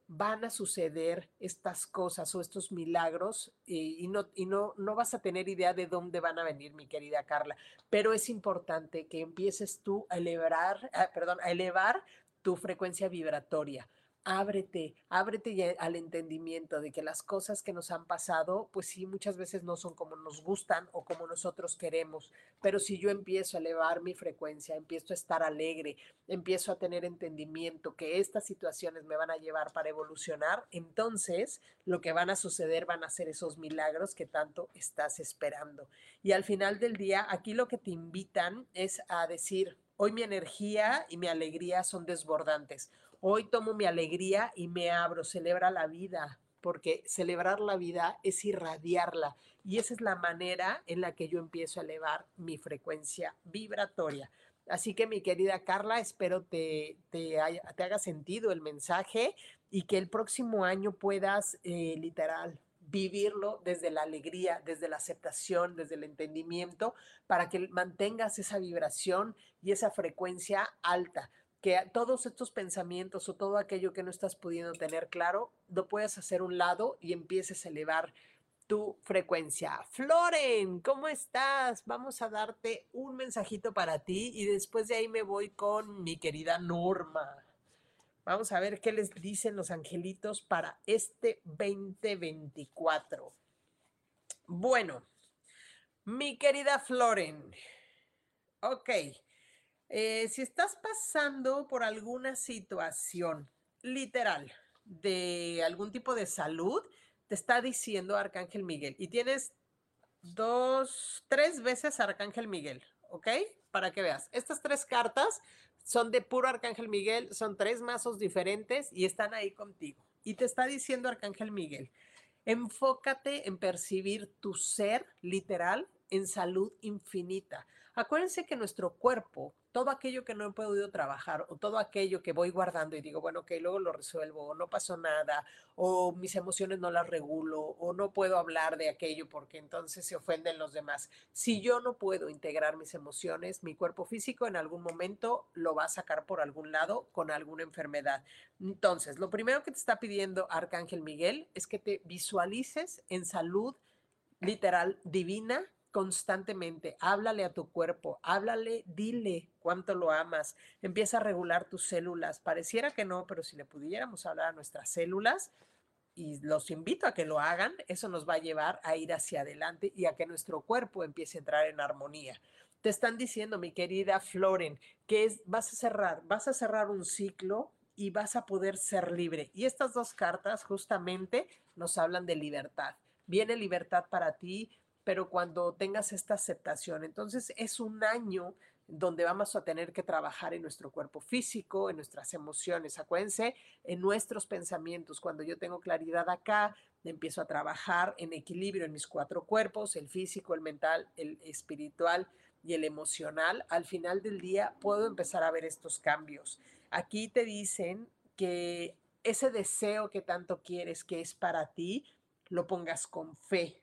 van a suceder estas cosas o estos milagros y, no, y no, no vas a tener idea de dónde van a venir, mi querida Carla. Pero es importante que empieces tú a elevar, ah, perdón, a elevar tu frecuencia vibratoria ábrete, ábrete al entendimiento de que las cosas que nos han pasado, pues sí, muchas veces no son como nos gustan o como nosotros queremos, pero si yo empiezo a elevar mi frecuencia, empiezo a estar alegre, empiezo a tener entendimiento que estas situaciones me van a llevar para evolucionar, entonces lo que van a suceder van a ser esos milagros que tanto estás esperando. Y al final del día, aquí lo que te invitan es a decir, hoy mi energía y mi alegría son desbordantes Hoy tomo mi alegría y me abro, celebra la vida, porque celebrar la vida es irradiarla. Y esa es la manera en la que yo empiezo a elevar mi frecuencia vibratoria. Así que mi querida Carla, espero te, te, te haga sentido el mensaje y que el próximo año puedas eh, literal vivirlo desde la alegría, desde la aceptación, desde el entendimiento, para que mantengas esa vibración y esa frecuencia alta que todos estos pensamientos o todo aquello que no estás pudiendo tener claro, lo puedes hacer un lado y empieces a elevar tu frecuencia. Floren, ¿cómo estás? Vamos a darte un mensajito para ti y después de ahí me voy con mi querida Norma. Vamos a ver qué les dicen los angelitos para este 2024. Bueno, mi querida Floren. Ok. Eh, si estás pasando por alguna situación literal de algún tipo de salud, te está diciendo Arcángel Miguel y tienes dos, tres veces Arcángel Miguel, ¿ok? Para que veas. Estas tres cartas son de puro Arcángel Miguel, son tres mazos diferentes y están ahí contigo. Y te está diciendo Arcángel Miguel, enfócate en percibir tu ser literal en salud infinita. Acuérdense que nuestro cuerpo todo aquello que no he podido trabajar o todo aquello que voy guardando y digo, bueno, que luego lo resuelvo, o no pasó nada, o mis emociones no las regulo, o no puedo hablar de aquello porque entonces se ofenden los demás. Si yo no puedo integrar mis emociones, mi cuerpo físico en algún momento lo va a sacar por algún lado con alguna enfermedad. Entonces, lo primero que te está pidiendo Arcángel Miguel es que te visualices en salud literal divina constantemente, háblale a tu cuerpo, háblale, dile cuánto lo amas, empieza a regular tus células. Pareciera que no, pero si le pudiéramos hablar a nuestras células, y los invito a que lo hagan, eso nos va a llevar a ir hacia adelante y a que nuestro cuerpo empiece a entrar en armonía. Te están diciendo, mi querida Floren, que es, vas a cerrar, vas a cerrar un ciclo y vas a poder ser libre. Y estas dos cartas justamente nos hablan de libertad. Viene libertad para ti, pero cuando tengas esta aceptación, entonces es un año donde vamos a tener que trabajar en nuestro cuerpo físico, en nuestras emociones. Acuérdense, en nuestros pensamientos. Cuando yo tengo claridad acá, empiezo a trabajar en equilibrio en mis cuatro cuerpos, el físico, el mental, el espiritual y el emocional. Al final del día puedo empezar a ver estos cambios. Aquí te dicen que ese deseo que tanto quieres, que es para ti, lo pongas con fe,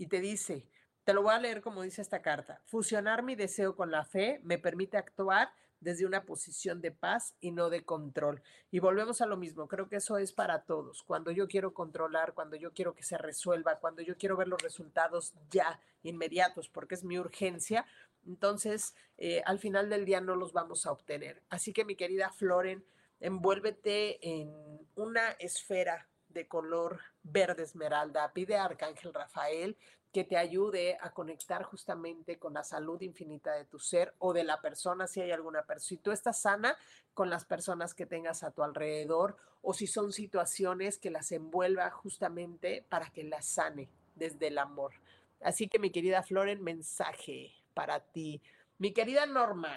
y te dice, te lo voy a leer como dice esta carta, fusionar mi deseo con la fe me permite actuar desde una posición de paz y no de control. Y volvemos a lo mismo, creo que eso es para todos. Cuando yo quiero controlar, cuando yo quiero que se resuelva, cuando yo quiero ver los resultados ya inmediatos, porque es mi urgencia, entonces eh, al final del día no los vamos a obtener. Así que mi querida Floren, envuélvete en una esfera de color verde esmeralda. Pide a Arcángel Rafael que te ayude a conectar justamente con la salud infinita de tu ser o de la persona, si hay alguna persona. Si tú estás sana con las personas que tengas a tu alrededor o si son situaciones que las envuelva justamente para que las sane desde el amor. Así que mi querida Floren, mensaje para ti. Mi querida Norma,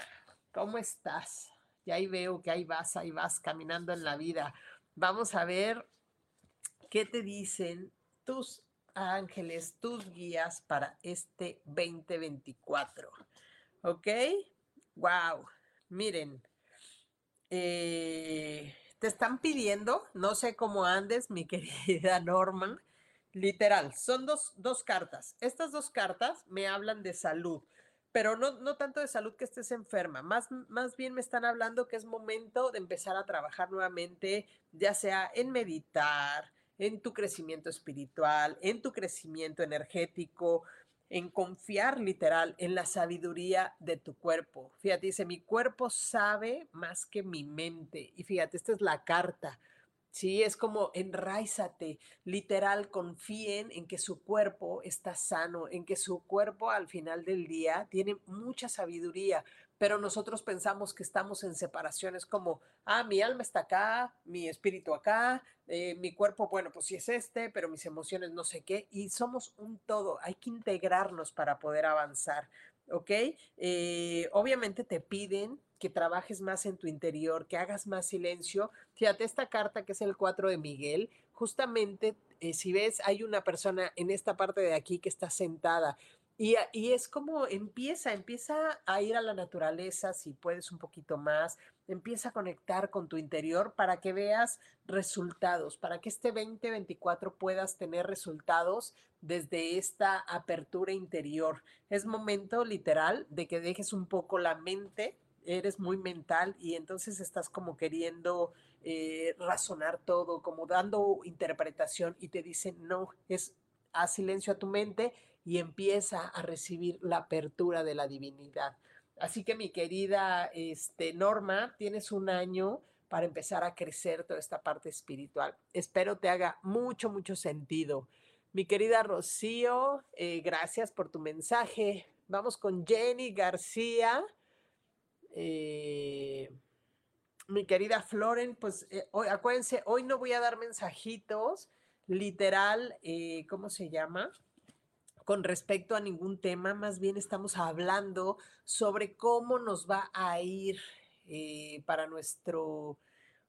¿cómo estás? Ya ahí veo que ahí vas, ahí vas caminando en la vida. Vamos a ver ¿Qué te dicen tus ángeles, tus guías para este 2024? ¿Ok? Wow. Miren, eh, te están pidiendo, no sé cómo andes, mi (laughs) querida Norman, literal, son dos, dos cartas. Estas dos cartas me hablan de salud, pero no, no tanto de salud que estés enferma, más, más bien me están hablando que es momento de empezar a trabajar nuevamente, ya sea en meditar, en tu crecimiento espiritual, en tu crecimiento energético, en confiar literal en la sabiduría de tu cuerpo. Fíjate, dice, mi cuerpo sabe más que mi mente. Y fíjate, esta es la carta. Sí, es como enraízate, literal, confíen en que su cuerpo está sano, en que su cuerpo al final del día tiene mucha sabiduría, pero nosotros pensamos que estamos en separaciones como, ah, mi alma está acá, mi espíritu acá, eh, mi cuerpo, bueno, pues sí es este, pero mis emociones no sé qué, y somos un todo, hay que integrarnos para poder avanzar. ¿ok? Eh, obviamente te piden que trabajes más en tu interior, que hagas más silencio. Fíjate, esta carta que es el 4 de Miguel, justamente eh, si ves, hay una persona en esta parte de aquí que está sentada y, es como empieza, empieza a ir a la naturaleza, si puedes un poquito más, empieza a conectar con tu interior para que veas resultados, para que este 2024 puedas tener resultados desde esta apertura interior. Es momento literal de que dejes un poco la mente, eres muy mental y entonces estás como queriendo eh, razonar todo, como dando interpretación y te dicen, no, es a silencio a tu mente y empieza a recibir la apertura de la divinidad. Así que mi querida este, Norma, tienes un año para empezar a crecer toda esta parte espiritual. Espero te haga mucho, mucho sentido. Mi querida Rocío, eh, gracias por tu mensaje. Vamos con Jenny García. Eh, mi querida Floren, pues eh, hoy, acuérdense, hoy no voy a dar mensajitos, literal, ¿cómo se llama? Con respecto a ningún tema, más bien estamos hablando sobre cómo nos va a ir eh, para nuestro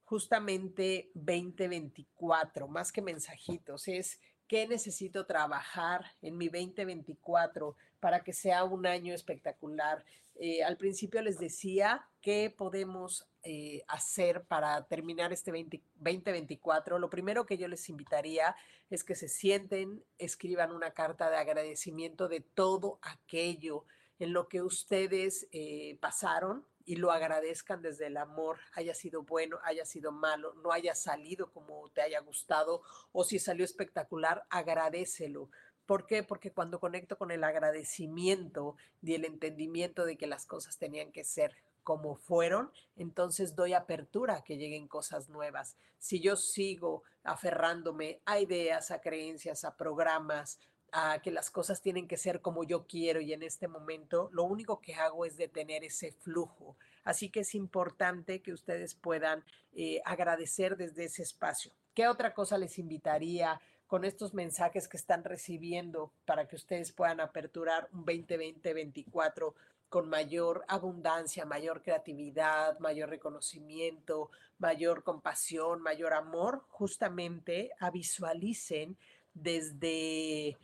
justamente 2024, más que mensajitos, es qué necesito trabajar en mi 2024 para que sea un año espectacular. Eh, al principio les decía qué podemos eh, hacer para terminar este 2024. Lo primero que yo les invitaría es que se sienten, escriban una carta de agradecimiento de todo aquello en lo que ustedes eh, pasaron y lo agradezcan desde el amor, haya sido bueno, haya sido malo, no haya salido como te haya gustado o si salió espectacular, agradecelo. ¿Por qué? Porque cuando conecto con el agradecimiento y el entendimiento de que las cosas tenían que ser como fueron, entonces doy apertura a que lleguen cosas nuevas. Si yo sigo aferrándome a ideas, a creencias, a programas, a que las cosas tienen que ser como yo quiero y en este momento, lo único que hago es detener ese flujo. Así que es importante que ustedes puedan eh, agradecer desde ese espacio. ¿Qué otra cosa les invitaría con estos mensajes que están recibiendo para que ustedes puedan aperturar un 2020-2024 con mayor abundancia, mayor creatividad, mayor reconocimiento, mayor compasión, mayor amor, justamente a visualicen desde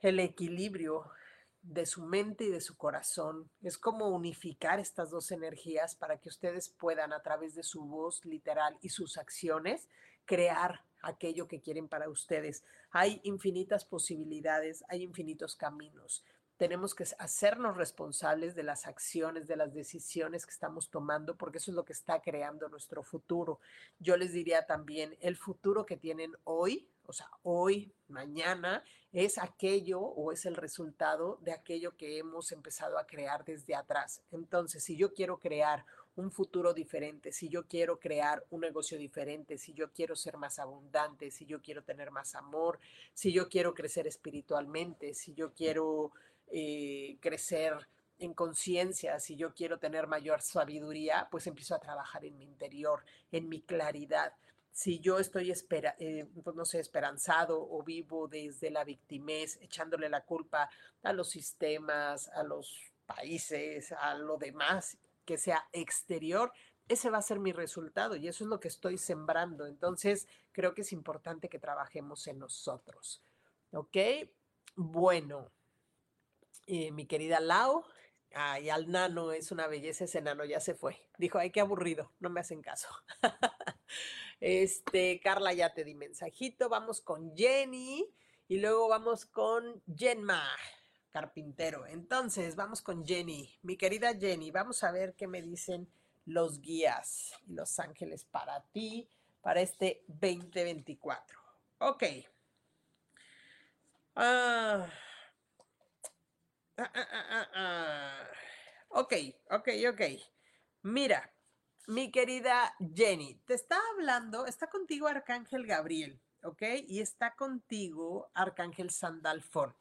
el equilibrio de su mente y de su corazón. Es como unificar estas dos energías para que ustedes puedan a través de su voz literal y sus acciones crear aquello que quieren para ustedes. Hay infinitas posibilidades, hay infinitos caminos. Tenemos que hacernos responsables de las acciones, de las decisiones que estamos tomando, porque eso es lo que está creando nuestro futuro. Yo les diría también, el futuro que tienen hoy, o sea, hoy, mañana, es aquello o es el resultado de aquello que hemos empezado a crear desde atrás. Entonces, si yo quiero crear un futuro diferente, si yo quiero crear un negocio diferente, si yo quiero ser más abundante, si yo quiero tener más amor, si yo quiero crecer espiritualmente, si yo quiero eh, crecer en conciencia, si yo quiero tener mayor sabiduría, pues empiezo a trabajar en mi interior, en mi claridad. Si yo estoy, espera, eh, pues no sé, esperanzado o vivo desde la victimez, echándole la culpa a los sistemas, a los países, a lo demás, que sea exterior, ese va a ser mi resultado y eso es lo que estoy sembrando. Entonces, creo que es importante que trabajemos en nosotros. ¿Ok? Bueno, mi querida Lau, ay, al nano es una belleza ese nano, ya se fue. Dijo, ay, qué aburrido, no me hacen caso. (laughs) este, Carla, ya te di mensajito. Vamos con Jenny y luego vamos con Jenma. carpintero. Entonces, vamos con Jenny. Mi querida Jenny, vamos a ver qué me dicen los guías y los ángeles para ti, para este 2024. Ok. Ah. Ah, ah, ok, ok, ok. Mira, mi querida Jenny, te está hablando, está contigo Arcángel Gabriel, ¿ok? Y está contigo Arcángel Sandalfón.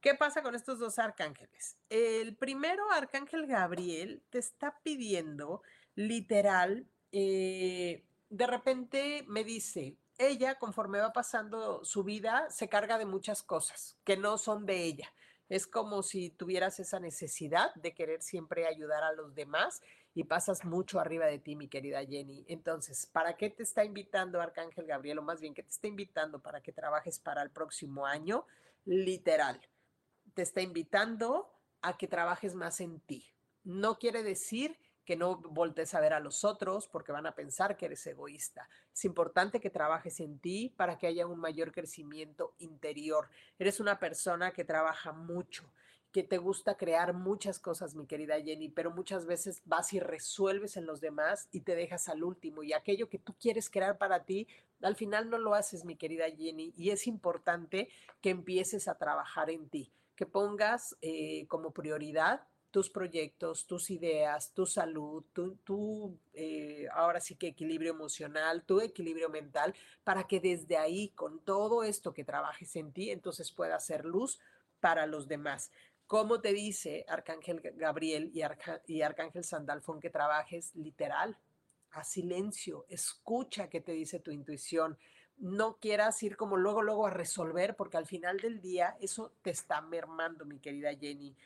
¿Qué pasa con estos dos arcángeles? El primero, Arcángel Gabriel, te está pidiendo literal, eh, de repente me dice, ella conforme va pasando su vida se carga de muchas cosas que no son de ella. Es como si tuvieras esa necesidad de querer siempre ayudar a los demás y pasas mucho arriba de ti, mi querida Jenny. Entonces, ¿para qué te está invitando Arcángel Gabriel? O más bien, ¿qué te está invitando para que trabajes para el próximo año? Literal te está invitando a que trabajes más en ti. No quiere decir que no voltees a ver a los otros porque van a pensar que eres egoísta. Es importante que trabajes en ti para que haya un mayor crecimiento interior. Eres una persona que trabaja mucho, que te gusta crear muchas cosas, mi querida Jenny, pero muchas veces vas y resuelves en los demás y te dejas al último. Y aquello que tú quieres crear para ti, al final no lo haces, mi querida Jenny. Y es importante que empieces a trabajar en ti que pongas eh, como prioridad tus proyectos, tus ideas, tu salud, tu, eh, ahora sí que equilibrio emocional, tu equilibrio mental, para que desde ahí, con todo esto que trabajes en ti, entonces pueda hacer luz para los demás. Como te dice Arcángel Gabriel y, y Arcángel Sandalfón que trabajes literal, a silencio, escucha qué te dice tu intuición, no quieras ir como luego, luego a resolver, porque al final del día eso te está mermando, mi querida Jenny.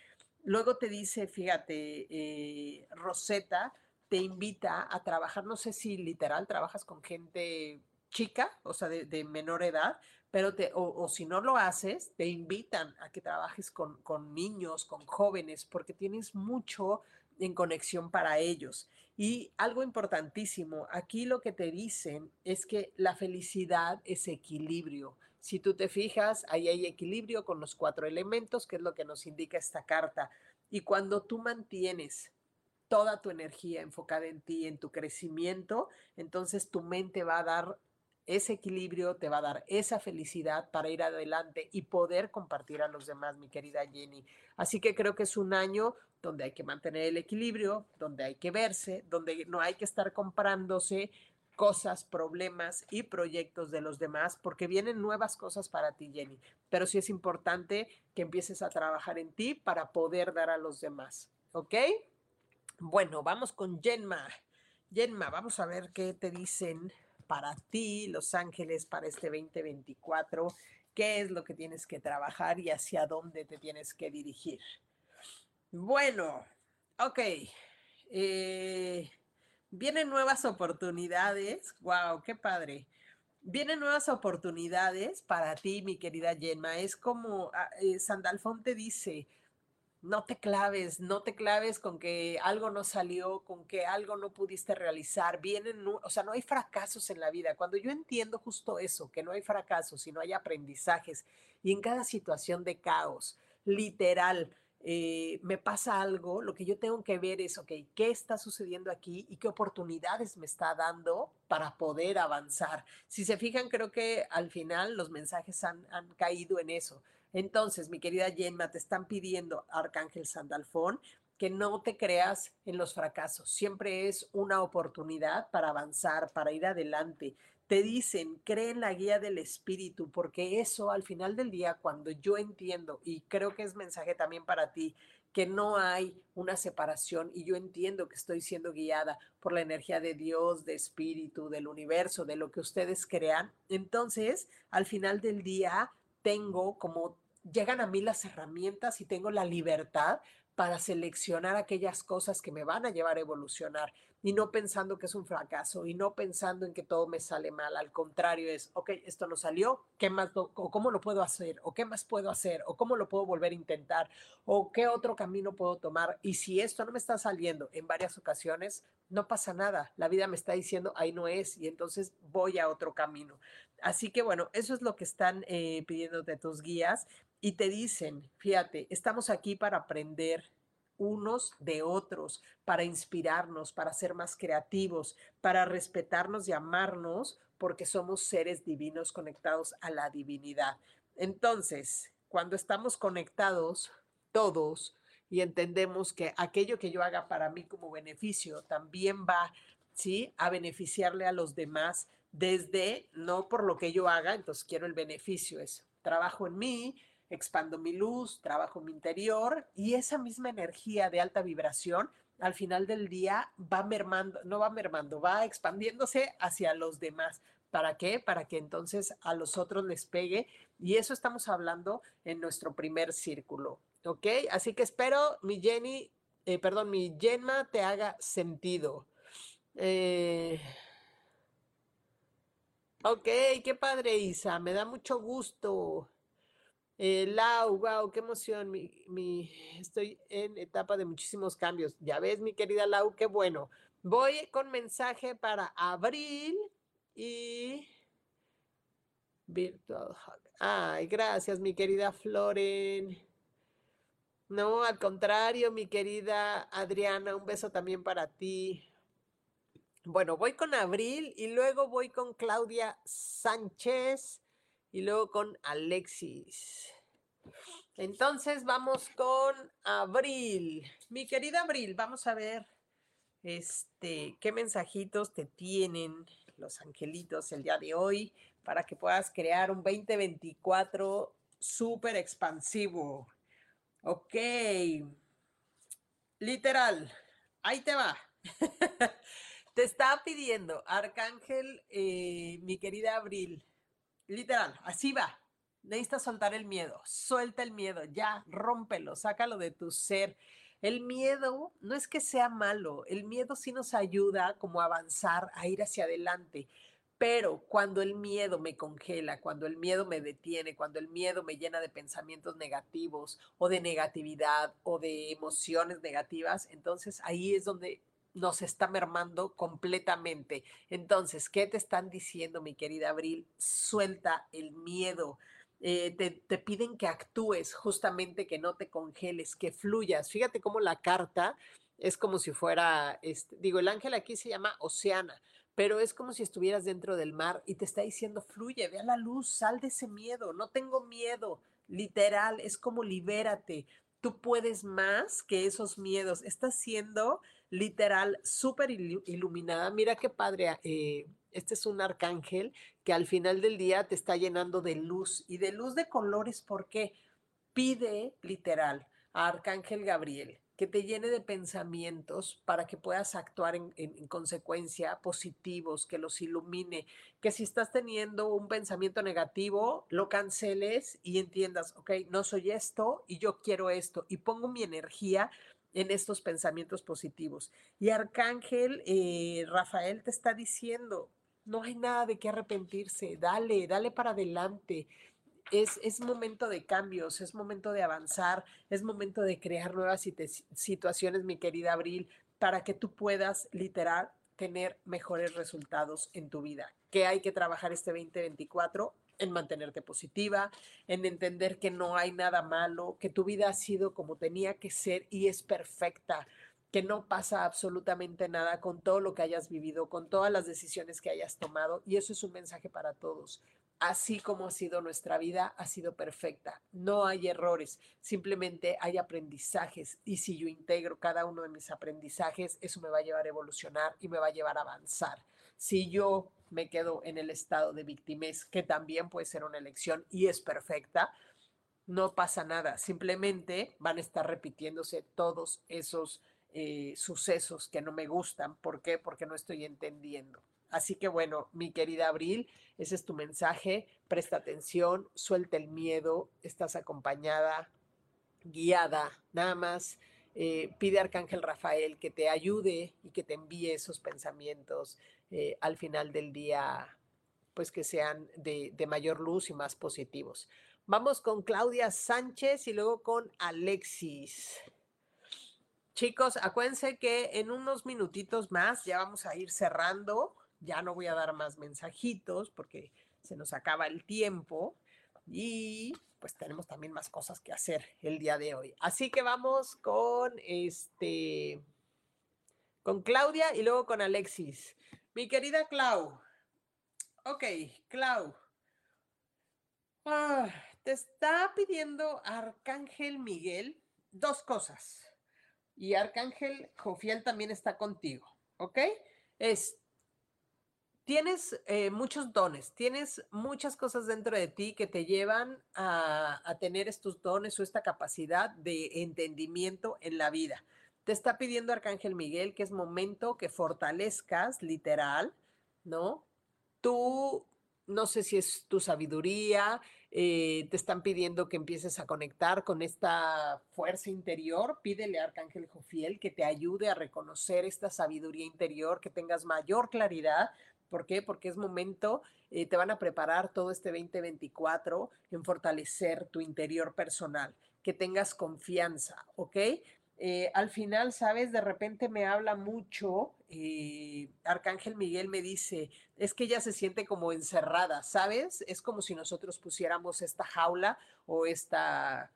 Luego te dice, fíjate, eh, Rosetta te invita a trabajar, no sé si literal trabajas con gente chica, o sea, de, menor edad, pero te, o, si no lo haces, te invitan a que trabajes con, con niños, con jóvenes, porque tienes mucho en conexión para ellos. Y algo importantísimo, aquí lo que te dicen es que la felicidad es equilibrio. Si tú te fijas, ahí hay equilibrio con los cuatro elementos, que es lo que nos indica esta carta. Y cuando tú mantienes toda tu energía enfocada en ti, en tu crecimiento, entonces tu mente va a dar ese equilibrio, te va a dar esa felicidad para ir adelante y poder compartir a los demás, mi querida Jenny. Así que creo que es un año donde hay que mantener el equilibrio, donde hay que verse, donde no hay que estar comprándose cosas, problemas y proyectos de los demás, porque vienen nuevas cosas para ti, Jenny. Pero sí es importante que empieces a trabajar en ti para poder dar a los demás. ¿Ok? Bueno, vamos con Jenma. Jenma, vamos a ver qué te dicen para ti, Los Ángeles, para este 2024. ¿Qué es lo que tienes que trabajar y hacia dónde te tienes que dirigir? Bueno, ok. Eh, vienen nuevas oportunidades. Wow, qué padre. Vienen nuevas oportunidades para ti, mi querida Gemma. Es como ah, eh, Sandalfón te dice, no te claves, no te claves con que algo no salió, con que algo no pudiste realizar. Vienen, o sea, no hay fracasos en la vida. Cuando yo entiendo justo eso, que no hay fracasos, sino hay aprendizajes, y en cada situación de caos, literal, eh, me pasa algo, lo que yo tengo que ver es, ok, ¿qué está sucediendo aquí y qué oportunidades me está dando para poder avanzar? Si se fijan, creo que al final los mensajes han, han caído en eso. Entonces, mi querida Gemma, te están pidiendo, Arcángel Sandalfón, que no te creas en los fracasos. Siempre es una oportunidad para avanzar, para ir adelante te dicen, cree en la guía del espíritu, porque eso al final del día, cuando yo entiendo, y creo que es mensaje también para ti, que no hay una separación y yo entiendo que estoy siendo guiada por la energía de Dios, de espíritu, del universo, de lo que ustedes crean, entonces al final del día tengo como llegan a mí las herramientas y tengo la libertad para seleccionar aquellas cosas que me van a llevar a evolucionar y no pensando que es un fracaso y no pensando en que todo me sale mal. Al contrario, es, ok, esto no salió, ¿qué más, o cómo lo puedo hacer? ¿O qué más puedo hacer? ¿O cómo lo puedo volver a intentar? ¿O qué otro camino puedo tomar? Y si esto no me está saliendo en varias ocasiones, no pasa nada. La vida me está diciendo, ahí no es, y entonces voy a otro camino. Así que bueno, eso es lo que están eh, pidiendo de tus guías. y te dicen, fíjate, estamos aquí para aprender unos de otros, para inspirarnos, para ser más creativos, para respetarnos y amarnos, porque somos seres divinos conectados a la divinidad. Entonces, cuando estamos conectados todos y entendemos que aquello que yo haga para mí como beneficio también va, ¿sí? A beneficiarle a los demás desde, no por lo que yo haga, entonces quiero el beneficio, es trabajo en mí, expando mi luz, trabajo mi interior y esa misma energía de alta vibración al final del día va mermando, no va mermando, va expandiéndose hacia los demás. ¿Para qué? Para que entonces a los otros les pegue. Y eso estamos hablando en nuestro primer círculo. ¿Ok? Así que espero, mi Jenny, eh, perdón, mi Jenma te haga sentido. Eh, ok, qué padre, Isa. Me da mucho gusto. Eh, Lau, wow, qué emoción. Mi, estoy en etapa de muchísimos cambios. Ya ves, mi querida Lau, qué bueno. Voy con mensaje para abril y Virtual Hug. Ay, gracias, mi querida Floren. No, al contrario, mi querida Adriana, un beso también para ti. Bueno, voy con Abril y luego voy con Claudia Sánchez y luego con Alexis. Entonces vamos con Abril. Mi querida Abril, vamos a ver este qué mensajitos te tienen los angelitos el día de hoy para que puedas crear un 2024 súper expansivo. Ok. Literal, ahí te va. (laughs) te está pidiendo, Arcángel, eh, mi querida Abril, Literal, así va. Necesitas soltar el miedo. Suelta el miedo, ya, rómpelo, sácalo de tu ser. El miedo no es que sea malo, el miedo sí nos ayuda como a avanzar, a ir hacia adelante. Pero cuando el miedo me congela, cuando el miedo me detiene, cuando el miedo me llena de pensamientos negativos o de negatividad o de emociones negativas, entonces ahí es donde nos está mermando completamente. Entonces, ¿qué te están diciendo, mi querida Abril? Suelta el miedo. Eh, te, piden que actúes, justamente que no te congeles, que fluyas. Fíjate cómo la carta es como si fuera, este, digo, el ángel aquí se llama Oceana, pero es como si estuvieras dentro del mar y te está diciendo, fluye, ve a la luz, sal de ese miedo, no tengo miedo, literal, es como libérate, tú puedes más que esos miedos, estás siendo literal, súper iluminada. Mira qué padre, eh, este es un arcángel que al final del día te está llenando de luz y de luz de colores. ¿Por qué? Pide literal a Arcángel Gabriel que te llene de pensamientos para que puedas actuar en, en, consecuencia positivos, que los ilumine, que si estás teniendo un pensamiento negativo, lo canceles y entiendas, ok, no soy esto y yo quiero esto y pongo mi energía en estos pensamientos positivos. Y Arcángel eh, Rafael te está diciendo, no hay nada de qué arrepentirse, dale, dale para adelante. Es, es, momento de cambios, es momento de avanzar, es momento de crear nuevas situaciones, mi querida Abril, para que tú puedas literal tener mejores resultados en tu vida. ¿Qué hay que trabajar este 2024? En mantenerte positiva, en entender que no hay nada malo, que tu vida ha sido como tenía que ser y es perfecta, que no pasa absolutamente nada con todo lo que hayas vivido, con todas las decisiones que hayas tomado. Y eso es un mensaje para todos. Así como ha sido nuestra vida, ha sido perfecta. No hay errores, simplemente hay aprendizajes. Y si yo integro cada uno de mis aprendizajes, eso me va a llevar a evolucionar y me va a llevar a avanzar. Si yo me quedo en el estado de víctimas, que también puede ser una elección y es perfecta, no pasa nada. Simplemente van a estar repitiéndose todos esos eh, sucesos que no me gustan. ¿Por qué? Porque no estoy entendiendo. Así que bueno, mi querida Abril, ese es tu mensaje. Presta atención, suelta el miedo, estás acompañada, guiada, nada más. Eh, pide Arcángel Rafael que te ayude y que te envíe esos pensamientos, eh, al final del día, pues que sean de, mayor luz y más positivos. Vamos con Claudia Sánchez y luego con Alexis. Chicos, acuérdense que en unos minutitos más ya vamos a ir cerrando. Ya no voy a dar más mensajitos porque se nos acaba el tiempo. y pues tenemos también más cosas que hacer el día de hoy. Así que vamos con este, con Claudia y luego con Alexis. Mi querida Clau. Ok, Clau. Ah, te está pidiendo Arcángel Miguel dos cosas. Y Arcángel Jofiel también está contigo, ¿ok? Es, tienes eh, muchos dones, tienes muchas cosas dentro de ti que te llevan a, a tener estos dones o esta capacidad de entendimiento en la vida. Te está pidiendo Arcángel Miguel que es momento que fortalezcas, literal, ¿no? Tú, no sé si es tu sabiduría, eh, te están pidiendo que empieces a conectar con esta fuerza interior. Pídele a Arcángel Jofiel que te ayude a reconocer esta sabiduría interior, que tengas mayor claridad. ¿Por qué? Porque es momento, eh, te van a preparar todo este 2024 en fortalecer tu interior personal, que tengas confianza, ¿ok? Eh, al final, ¿sabes? De repente me habla mucho, eh, Arcángel Miguel me dice, es que ella se siente como encerrada, ¿sabes? Es como si nosotros pusiéramos esta jaula o esta,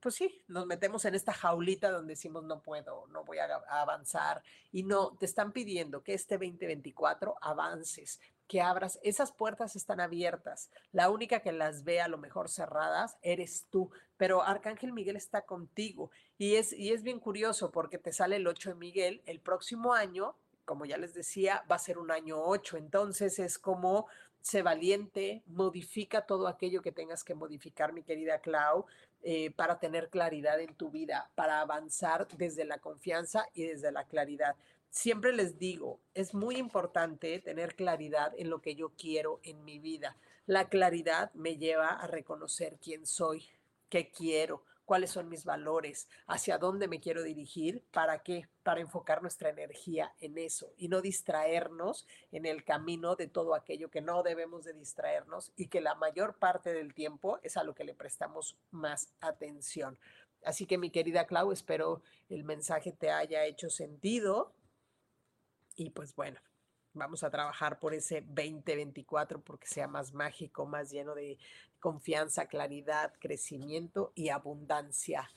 pues sí, nos metemos en esta jaulita donde decimos, no puedo, no voy a avanzar. Y no, te están pidiendo que este 2024 avances, que abras, esas puertas están abiertas. La única que las ve a lo mejor cerradas eres tú, pero Arcángel Miguel está contigo y es, y es bien curioso porque te sale el 8 de Miguel, el próximo año, como ya les decía, va a ser un año 8, entonces es como sé valiente, modifica todo aquello que tengas que modificar, mi querida Clau, eh, para tener claridad en tu vida, para avanzar desde la confianza y desde la claridad siempre les digo, es muy importante tener claridad en lo que yo quiero en mi vida. La claridad me lleva a reconocer quién soy, qué quiero, cuáles son mis valores, hacia dónde me quiero dirigir, para qué, para enfocar nuestra energía en eso y no distraernos en el camino de todo aquello que no debemos de distraernos y que la mayor parte del tiempo es a lo que le prestamos más atención. Así que mi querida Clau, espero el mensaje te haya hecho sentido y pues bueno, vamos a trabajar por ese 2024 porque sea más mágico, más lleno de confianza, claridad, crecimiento y abundancia.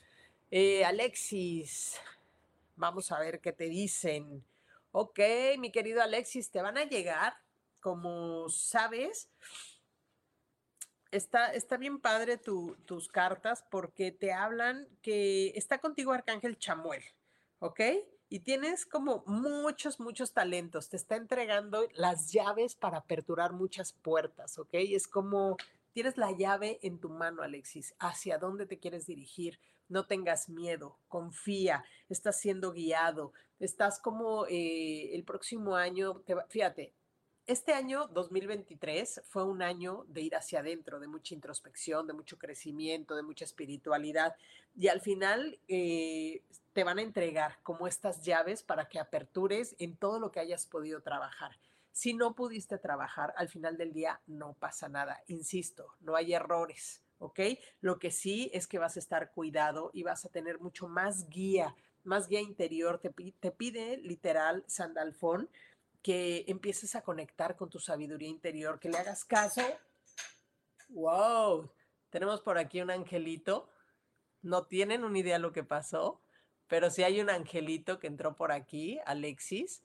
Eh, Alexis, vamos a ver qué te dicen. Ok, mi querido Alexis, te van a llegar, como sabes, está, está bien padre tus cartas porque te hablan que está contigo Arcángel Chamuel, ¿ok? y tienes como muchos, muchos talentos. Te está entregando las llaves para aperturar muchas puertas, ¿ok? Es como tienes la llave en tu mano, Alexis, hacia dónde te quieres dirigir. No tengas miedo, confía, estás siendo guiado, estás como eh, el próximo año, fíjate, este año 2023 fue un año de ir hacia adentro, de mucha introspección, de mucho crecimiento, de mucha espiritualidad. Y al final eh, te van a entregar como estas llaves para que apertures en todo lo que hayas podido trabajar. Si no pudiste trabajar, al final del día no pasa nada. Insisto, no hay errores, ¿ok? Lo que sí es que vas a estar cuidado y vas a tener mucho más guía, más guía interior. Te, pide literal Sandalfón que empieces a conectar con tu sabiduría interior, que le hagas caso. ¡Wow! Tenemos por aquí un angelito. No tienen una idea lo que pasó, pero si hay un angelito que entró por aquí, Alexis.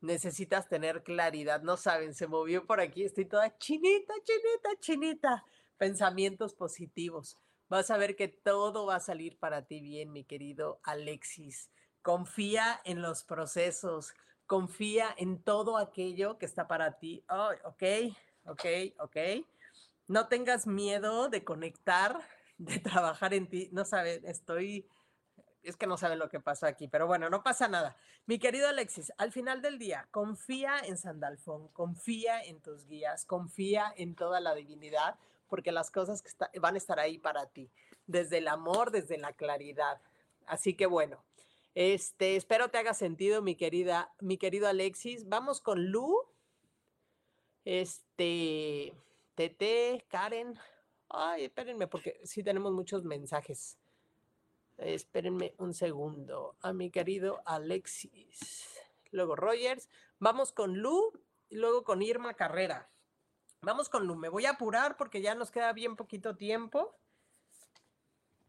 Necesitas tener claridad. No saben, se movió por aquí. Estoy toda chinita, chinita, chinita. Pensamientos positivos. Vas a ver que todo va a salir para ti bien, mi querido Alexis. Confía en los procesos confía en todo aquello que está para ti. Oh, ok, ok, ok. No tengas miedo de conectar, de trabajar en ti. No saben, estoy, es que no saben lo que pasó aquí, pero bueno, no pasa nada. Mi querido Alexis, al final del día, confía en Sandalfón, confía en tus guías, confía en toda la divinidad, porque las cosas que van a estar ahí para ti, desde el amor, desde la claridad. Así que bueno, este, espero te haga sentido, mi querida, mi querido Alexis. Vamos con Lu. Este, Tete, Karen. Ay, espérenme, porque sí tenemos muchos mensajes. Espérenme un segundo. A mi querido Alexis. Luego Rogers. Vamos con Lu y luego con Irma Carrera. Vamos con Lu. Me voy a apurar porque ya nos queda bien poquito tiempo.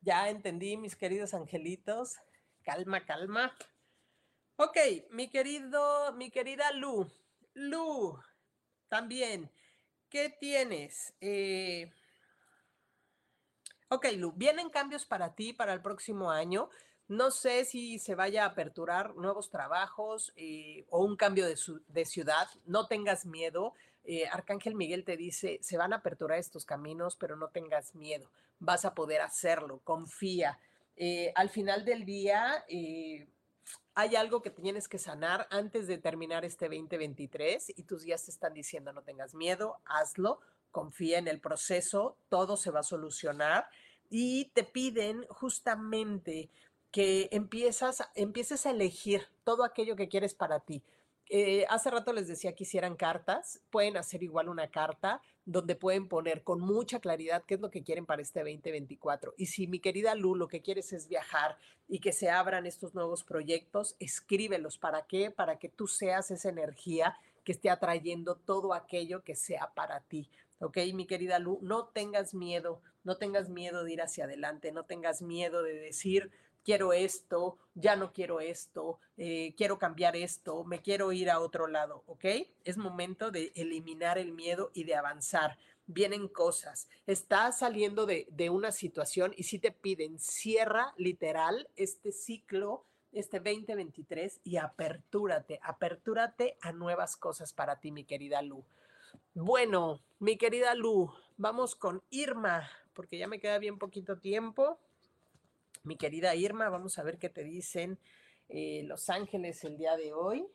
Ya entendí, mis queridos angelitos. Calma, calma. Ok, mi querido, mi querida Lu. Lu, también, ¿qué tienes? Eh, ok, Lu, vienen cambios para ti para el próximo año. No sé si se vaya a aperturar nuevos trabajos eh, o un cambio de, ciudad. No tengas miedo. Eh, Arcángel Miguel te dice, se van a aperturar estos caminos, pero no tengas miedo. Vas a poder hacerlo. Confía. al final del día, hay algo que tienes que sanar antes de terminar este 2023 y tus días te están diciendo no tengas miedo, hazlo, confía en el proceso, todo se va a solucionar y te piden justamente que empiezas, empieces a elegir todo aquello que quieres para ti. Eh, hace rato les decía que hicieran cartas, pueden hacer igual una carta donde pueden poner con mucha claridad qué es lo que quieren para este 2024. Y si mi querida Lu lo que quieres es viajar y que se abran estos nuevos proyectos, escríbelos. ¿Para qué? Para que tú seas esa energía que esté atrayendo todo aquello que sea para ti. ¿Ok, mi querida Lu? No tengas miedo, no tengas miedo de ir hacia adelante, no tengas miedo de decir, quiero esto, ya no quiero esto, eh, quiero cambiar esto, me quiero ir a otro lado, ¿ok? Es momento de eliminar el miedo y de avanzar. Vienen cosas, estás saliendo de, de una situación y si te piden, cierra literal este ciclo, este 2023 y apertúrate, apertúrate a nuevas cosas para ti, mi querida Lu. Bueno, mi querida Lu, vamos con Irma, porque ya me queda bien poquito tiempo. Mi querida Irma, vamos a ver qué te dicen eh, Los Ángeles el día de hoy.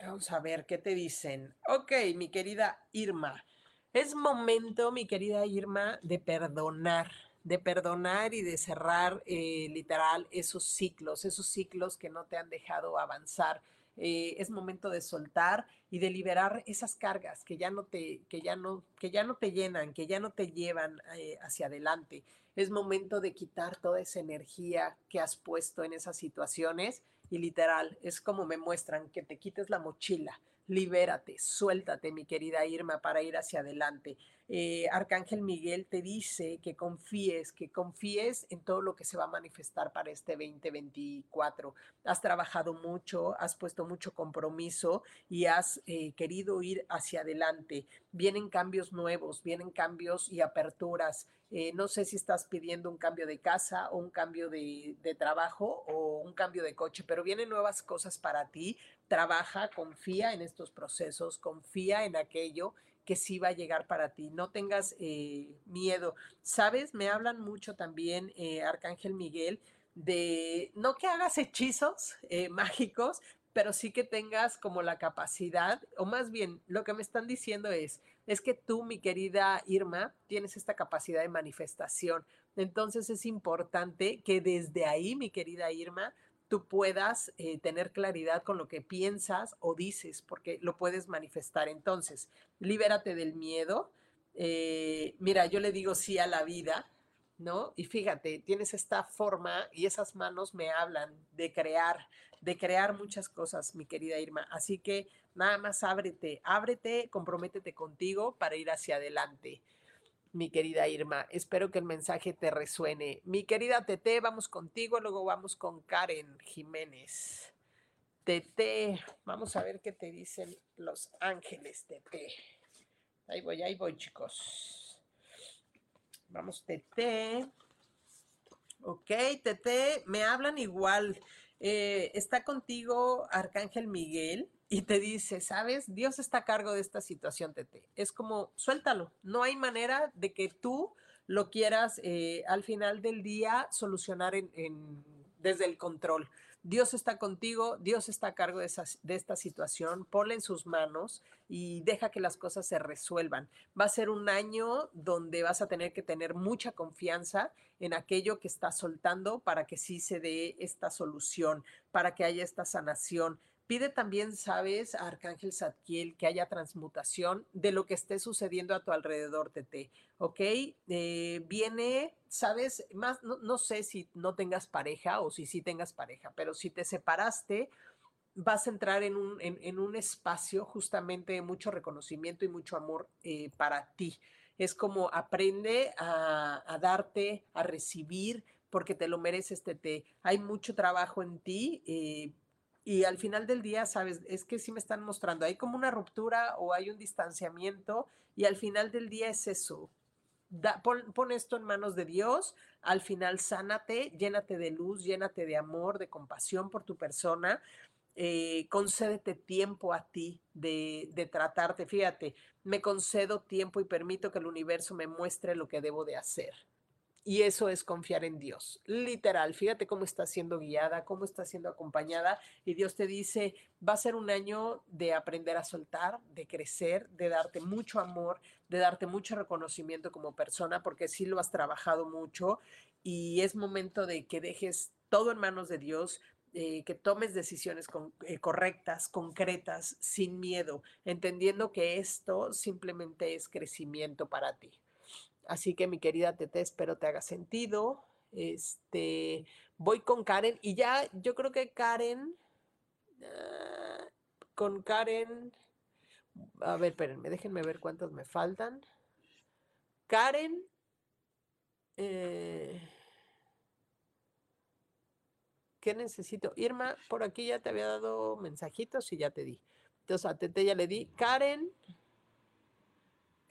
Vamos a ver qué te dicen. Ok, mi querida Irma. Es momento, mi querida Irma, de perdonar, de perdonar y de cerrar eh, literal esos ciclos, esos ciclos que no te han dejado avanzar. Eh, es momento de soltar y de liberar esas cargas que ya no te, que ya no, que ya no te llenan, que ya no te llevan hacia adelante. Es momento de quitar toda esa energía que has puesto en esas situaciones y literal, es como me muestran que te quites la mochila, libérate, suéltate, mi querida Irma, para ir hacia adelante. Eh, Arcángel Miguel te dice que confíes, que confíes en todo lo que se va a manifestar para este 2024. Has trabajado mucho, has puesto mucho compromiso y has eh, querido ir hacia adelante. Vienen cambios nuevos, vienen cambios y aperturas. Eh, no sé si estás pidiendo un cambio de casa o un cambio de, de trabajo o un cambio de coche, pero vienen nuevas cosas para ti. Trabaja, confía en estos procesos, confía en aquello que sí va a llegar para ti. No tengas eh, miedo. Sabes, me hablan mucho también, eh, Arcángel Miguel, de no que hagas hechizos eh, (laughs) mágicos, pero sí que tengas como la capacidad, o más bien lo que me están diciendo es, es que tú, mi querida Irma, tienes esta capacidad de manifestación. Entonces es importante que desde ahí, mi querida Irma, tú puedas eh, tener claridad con lo que piensas o dices, porque lo puedes manifestar. Entonces, libérate del miedo. Eh, mira, yo le digo sí a la vida, ¿no? Y fíjate, tienes esta forma y esas manos me hablan de crear, de crear muchas cosas, mi querida Irma. Así que nada más ábrete, ábrete, comprométete contigo para ir hacia adelante mi querida Irma. Espero que el mensaje te resuene. Mi querida Tete, vamos contigo, luego vamos con Karen Jiménez. Tete, vamos a ver qué te dicen los ángeles, Tete. Ahí voy, ahí voy, chicos. Vamos, Tete. Ok, Tete, me hablan igual. Eh, está contigo Arcángel Miguel y te dice, sabes, Dios está a cargo de esta situación, Tete. Es como, suéltalo. No hay manera de que tú lo quieras eh, al final del día solucionar en, desde el control. Dios está contigo, Dios está a cargo de, de esta situación, ponle en sus manos y deja que las cosas se resuelvan. Va a ser un año donde vas a tener que tener mucha confianza en aquello que estás soltando para que sí se dé esta solución, para que haya esta sanación. Pide también, sabes, a Arcángel Zadkiel, que haya transmutación de lo que esté sucediendo a tu alrededor, Tete. ¿Ok? Eh, viene, sabes, más, no, sé si no tengas pareja o si sí tengas pareja, pero si te separaste, vas a entrar en un, en, un espacio justamente de mucho reconocimiento y mucho amor eh, para ti. Es como aprende a, darte, a recibir, porque te lo mereces, te, hay mucho trabajo en ti. Eh, y al final del día, sabes, es que sí me están mostrando, hay como una ruptura o hay un distanciamiento y al final del día es eso. pon, esto en manos de Dios, al final sánate, llénate de luz, llénate de amor, de compasión por tu persona, eh, concédete tiempo a ti de, de tratarte. Fíjate, me concedo tiempo y permito que el universo me muestre lo que debo de hacer. Y eso es confiar en Dios. Literal, fíjate cómo está siendo guiada, cómo está siendo acompañada. Y Dios te dice, va a ser un año de aprender a soltar, de crecer, de darte mucho amor, de darte mucho reconocimiento como persona, porque sí lo has trabajado mucho. Y es momento de que dejes todo en manos de Dios, eh, que tomes decisiones eh, correctas, concretas, sin miedo, entendiendo que esto simplemente es crecimiento para ti. Así que mi querida Tete, espero te haga sentido. Este, voy con Karen y ya yo creo que Karen, ah, con Karen, a ver, espérenme, déjenme ver cuántos me faltan. Karen, eh, ¿qué necesito? Irma, por aquí ya te había dado mensajitos y ya te di. Entonces a Tete ya le di. Karen,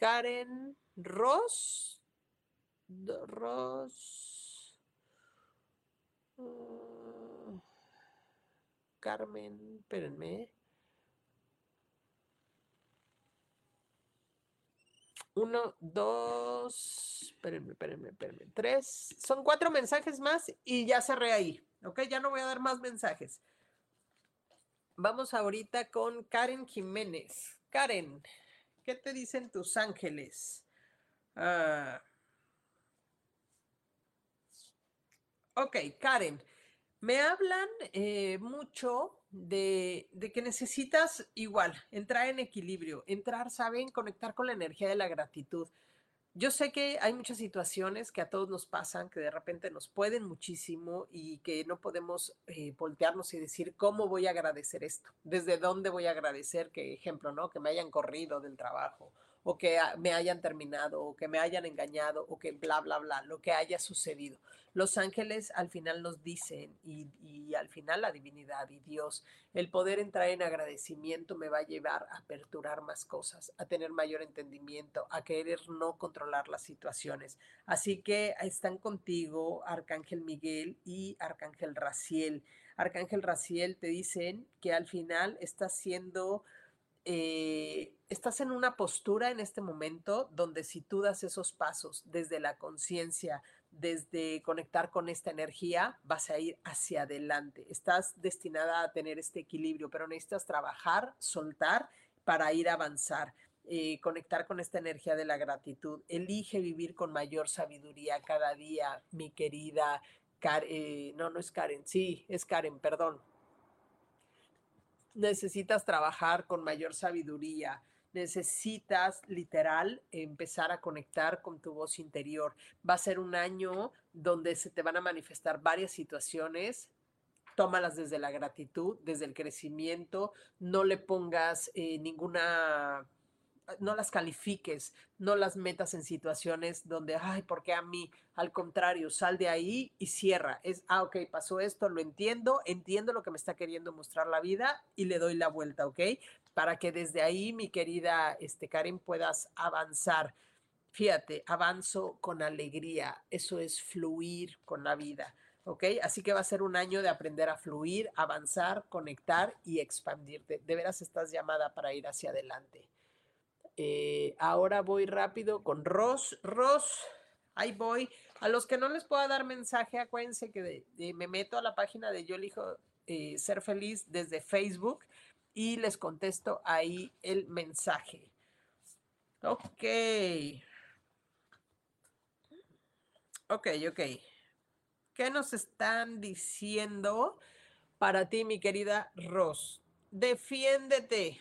Karen, Ross. Ross. Uh, Carmen, espérenme. Uno, dos, espérenme, espérenme, espérenme. Tres. Son cuatro mensajes más y ya cerré ahí. Ok, ya no voy a dar más mensajes. Vamos ahorita con Karen Jiménez. Karen, ¿qué te dicen tus ángeles? Ah. ok, Karen, me hablan eh, mucho de, de, que necesitas igual, entrar en equilibrio, entrar, ¿saben? Conectar con la energía de la gratitud. Yo sé que hay muchas situaciones que a todos nos pasan, que de repente nos pueden muchísimo y que no podemos eh, voltearnos y decir, ¿cómo voy a agradecer esto? ¿Desde dónde voy a agradecer que, ejemplo, ¿no? Que me hayan corrido del trabajo o que me hayan terminado, o que me hayan engañado, o que bla, bla, bla, lo que haya sucedido. Los ángeles al final nos dicen, y, y, al final la divinidad y Dios, el poder entrar en agradecimiento me va a llevar a aperturar más cosas, a tener mayor entendimiento, a querer no controlar las situaciones. Así que están contigo Arcángel Miguel y Arcángel Raciel. Arcángel Raciel te dicen que al final está siendo eh, estás en una postura en este momento donde si tú das esos pasos desde la conciencia, desde conectar con esta energía, vas a ir hacia adelante. Estás destinada a tener este equilibrio, pero necesitas trabajar, soltar para ir a avanzar. Eh, conectar con esta energía de la gratitud. Elige vivir con mayor sabiduría cada día, mi querida Karen. Eh, no, no es Karen, sí, es Karen, perdón necesitas trabajar con mayor sabiduría, necesitas literal empezar a conectar con tu voz interior. Va a ser un año donde se te van a manifestar varias situaciones. Tómalas desde la gratitud, desde el crecimiento, no le pongas eh, ninguna no las califiques, no las metas en situaciones donde, ay, ¿por qué a mí? Al contrario, sal de ahí y cierra. Es, ah, ok, pasó esto, lo entiendo, entiendo lo que me está queriendo mostrar la vida y le doy la vuelta, ¿ok? Para que desde ahí, mi querida este, Karen, puedas avanzar. Fíjate, avanzo con alegría, eso es fluir con la vida. ¿ok? Así que va a ser un año de aprender a fluir, avanzar, conectar y expandirte. De veras estás llamada para ir hacia adelante. Eh, ahora voy rápido con Ross. Ross, ahí voy. A los que no les pueda dar mensaje, acuérdense que me meto a la página de Yo elijo eh, ser feliz desde Facebook y les contesto ahí el mensaje. Ok. Ok, ok. ¿Qué nos están diciendo para ti, mi querida Ross? Defiéndete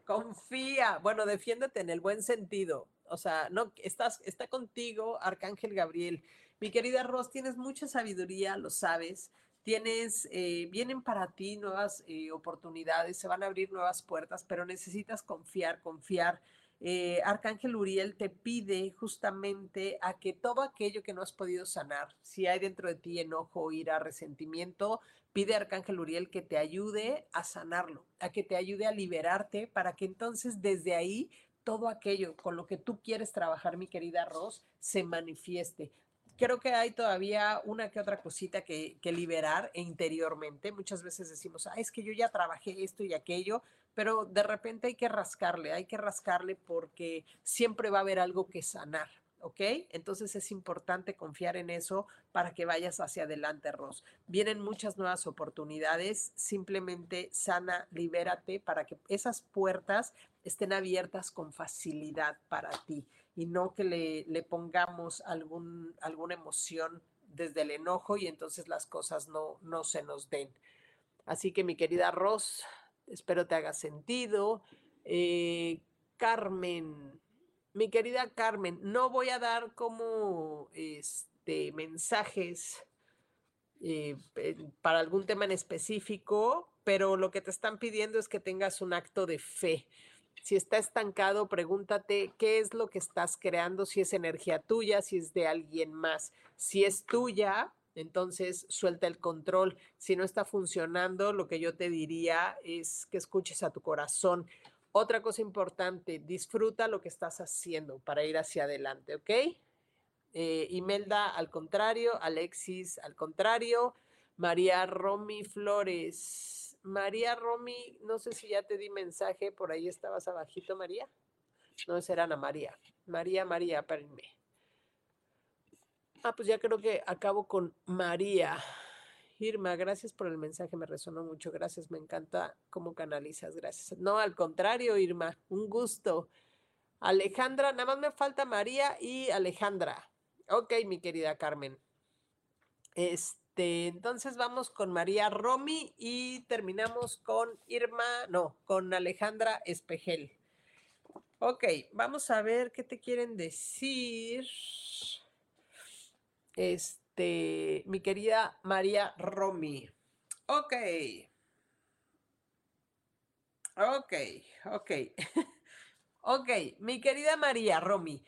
confía, bueno, defiéndete en el buen sentido. O sea, no, estás, está contigo Arcángel Gabriel. Mi querida Ross, tienes mucha sabiduría, lo sabes. tienes, eh, vienen para ti nuevas eh, oportunidades, se van a abrir nuevas puertas, pero necesitas confiar, confiar. Eh, Arcángel Uriel te pide justamente a que todo aquello que no has podido sanar, si hay dentro de ti enojo, ira, resentimiento, pide a Arcángel Uriel que te ayude a sanarlo, a que te ayude a liberarte para que entonces desde ahí todo aquello con lo que tú quieres trabajar, mi querida Ros, se manifieste creo que hay todavía una que otra cosita que, liberar interiormente. Muchas veces decimos, ah, es que yo ya trabajé esto y aquello, pero de repente hay que rascarle, hay que rascarle porque siempre va a haber algo que sanar. ¿ok? Entonces es importante confiar en eso para que vayas hacia adelante, Ros. Vienen muchas nuevas oportunidades, simplemente sana, libérate para que esas puertas estén abiertas con facilidad para ti y no que le, le pongamos algún, alguna emoción desde el enojo y entonces las cosas no, no se nos den. Así que mi querida Ros, espero te haga sentido. Eh, Carmen, mi querida Carmen, no voy a dar como este, mensajes eh, para algún tema en específico, pero lo que te están pidiendo es que tengas un acto de fe. Si está estancado, pregúntate qué es lo que estás creando, si es energía tuya, si es de alguien más. Si es tuya, entonces suelta el control. Si no está funcionando, lo que yo te diría es que escuches a tu corazón. Otra cosa importante, disfruta lo que estás haciendo para ir hacia adelante, ¿ok? Eh, Imelda, al contrario, Alexis, al contrario, María Romy Flores, María Romy, no sé si ya te di mensaje, por ahí estabas abajito, María. No, será Ana María. María, María, espérenme. Ah, pues ya creo que acabo con María. Irma, gracias por el mensaje, me resonó mucho. Gracias, me encanta cómo canalizas, gracias. No, al contrario, Irma, un gusto. Alejandra, nada más me falta María y Alejandra. Ok, mi querida Carmen. Este. Entonces vamos con María Romy y terminamos con Irma, no, con Alejandra Espejel. Ok, vamos a ver qué te quieren decir. Este, mi querida María Romy. Ok. Ok, ok. (laughs) ok, mi querida María Romy.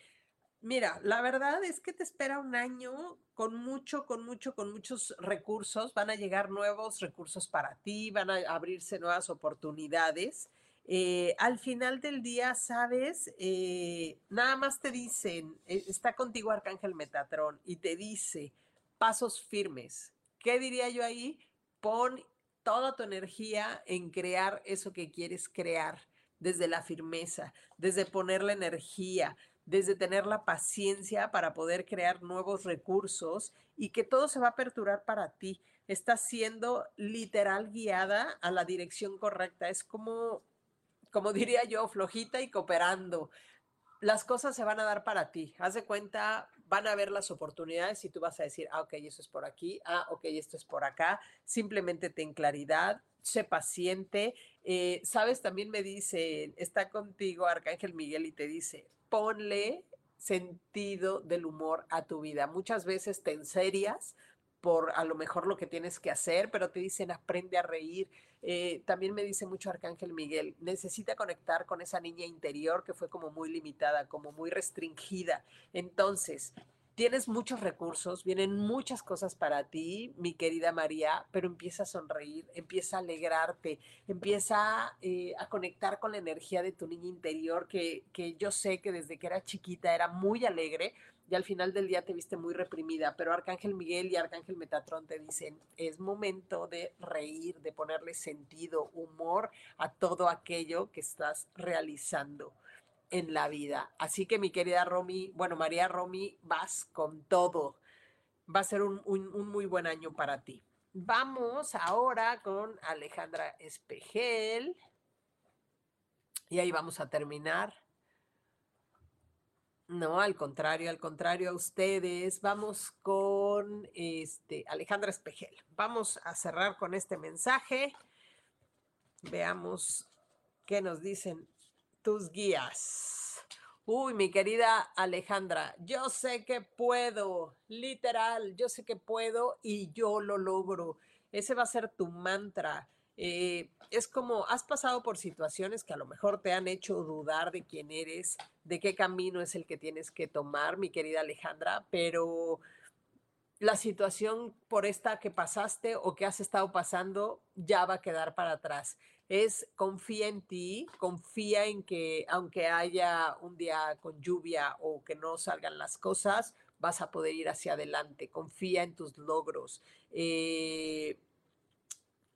Mira, la verdad es que te espera un año con mucho, con mucho, con muchos recursos. Van a llegar nuevos recursos para ti, van a abrirse nuevas oportunidades. Eh, al final del día, sabes, eh, nada más te dicen, eh, está contigo Arcángel Metatrón y te dice pasos firmes. ¿Qué diría yo ahí? Pon toda tu energía en crear eso que quieres crear, desde la firmeza, desde poner la energía, desde tener la paciencia para poder crear nuevos recursos y que todo se va a aperturar para ti. Estás siendo literal guiada a la dirección correcta. Es como, como diría yo, flojita y cooperando. Las cosas se van a dar para ti. Haz de cuenta, van a ver las oportunidades y tú vas a decir, ah, ok, eso es por aquí, ah, ok, esto es por acá. Simplemente ten claridad, sé paciente. Eh, Sabes, también me dice, está contigo Arcángel Miguel y te dice, ponle sentido del humor a tu vida. Muchas veces te enserias por a lo mejor lo que tienes que hacer, pero te dicen aprende a reír. Eh, también me dice mucho Arcángel Miguel, necesita conectar con esa niña interior que fue como muy limitada, como muy restringida. Entonces, tienes muchos recursos, vienen muchas cosas para ti, mi querida María, pero empieza a sonreír, empieza a alegrarte, empieza eh, a conectar con la energía de tu niña interior, que, que yo sé que desde que era chiquita era muy alegre y al final del día te viste muy reprimida, pero Arcángel Miguel y Arcángel Metatrón te dicen, es momento de reír, de ponerle sentido, humor a todo aquello que estás realizando en la vida. Así que mi querida Romy, bueno, María Romy, vas con todo. Va a ser un, muy buen año para ti. Vamos ahora con Alejandra Espejel. Y ahí vamos a terminar. No, al contrario, al contrario a ustedes. Vamos con este Alejandra Espejel. Vamos a cerrar con este mensaje. Veamos qué nos dicen tus guías. Uy, mi querida Alejandra, yo sé que puedo, literal, yo sé que puedo y yo lo logro. ese va a ser tu mantra. Eh, es como has pasado por situaciones que a lo mejor te han hecho dudar de quién eres, de qué camino es el que tienes que tomar, mi querida Alejandra, pero la situación por esta que pasaste o que has estado pasando ya va a quedar para atrás. Es confía en ti, confía en que aunque haya un día con lluvia o que no salgan las cosas, vas a poder ir hacia adelante. Confía en tus logros. Eh,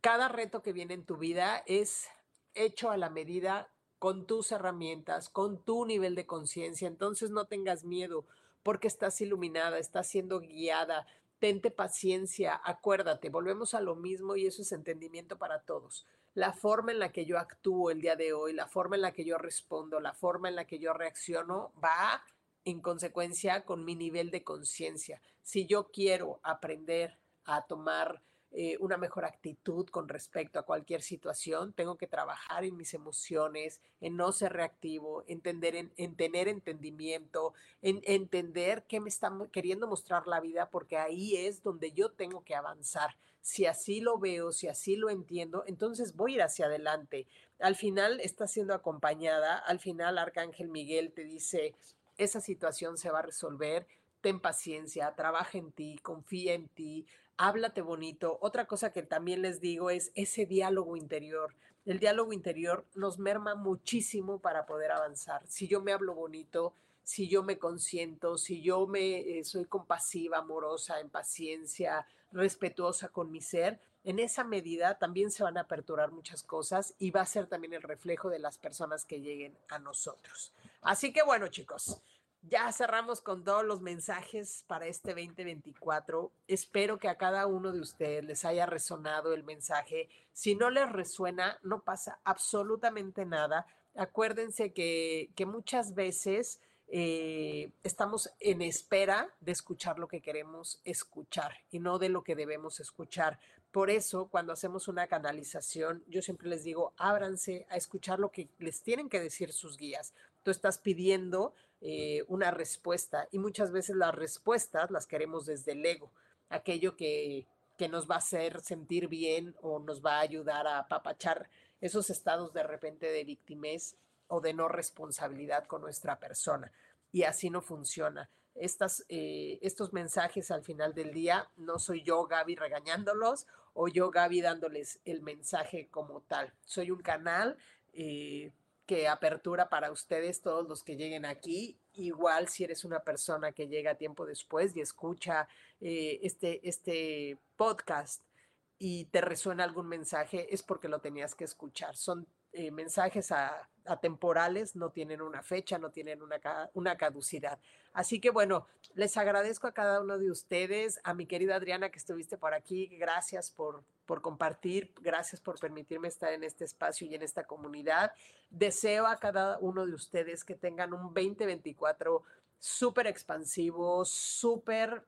cada reto que viene en tu vida es hecho a la medida con tus herramientas, con tu nivel de conciencia. Entonces no tengas miedo porque estás iluminada, estás siendo guiada. Tente paciencia, acuérdate, volvemos a lo mismo y eso es entendimiento para todos. La forma en la que yo actúo el día de hoy, la forma en la que yo respondo, la forma en la que yo reacciono va en consecuencia con mi nivel de conciencia. Si yo quiero aprender a tomar eh, una mejor actitud con respecto a cualquier situación, tengo que trabajar en mis emociones, en no ser reactivo, entender, en, en tener entendimiento, en entender qué me está queriendo mostrar la vida, porque ahí es donde yo tengo que avanzar. Si así lo veo, si así lo entiendo, entonces voy a ir hacia adelante. Al final está siendo acompañada, al final Arcángel Miguel te dice, esa situación se va a resolver, ten paciencia, trabaja en ti, confía en ti, háblate bonito. Otra cosa que también les digo es ese diálogo interior. El diálogo interior nos merma muchísimo para poder avanzar. Si yo me hablo bonito, si yo me consiento, si yo me eh, soy compasiva, amorosa, en paciencia, respetuosa con mi ser, en esa medida también se van a aperturar muchas cosas y va a ser también el reflejo de las personas que lleguen a nosotros. Así que bueno, chicos, ya cerramos con todos los mensajes para este 2024. Espero que a cada uno de ustedes les haya resonado el mensaje. Si no les resuena, no pasa absolutamente nada. Acuérdense que, que muchas veces eh, estamos en espera de escuchar lo que queremos escuchar y no de lo que debemos escuchar. Por eso, cuando hacemos una canalización, yo siempre les digo, ábranse a escuchar lo que les tienen que decir sus guías. Tú estás pidiendo eh, una respuesta y muchas veces las respuestas las queremos desde el ego, aquello que, que nos va a hacer sentir bien o nos va a ayudar a apapachar esos estados de repente de victimez o de no responsabilidad con nuestra persona. Y así no funciona. Estas, eh, estos mensajes al final del día no soy yo, Gaby, regañándolos o yo, Gaby, dándoles el mensaje como tal. Soy un canal eh, que apertura para ustedes, todos los que lleguen aquí. Igual si eres una persona que llega tiempo después y escucha eh, este, este podcast y te resuena algún mensaje, es porque lo tenías que escuchar. Son eh, mensajes atemporales, no tienen una fecha, no tienen una, una caducidad. Así que bueno, les agradezco a cada uno de ustedes, a mi querida Adriana que estuviste por aquí, gracias por, por compartir, gracias por permitirme estar en este espacio y en esta comunidad. Deseo a cada uno de ustedes que tengan un 2024 súper expansivo, súper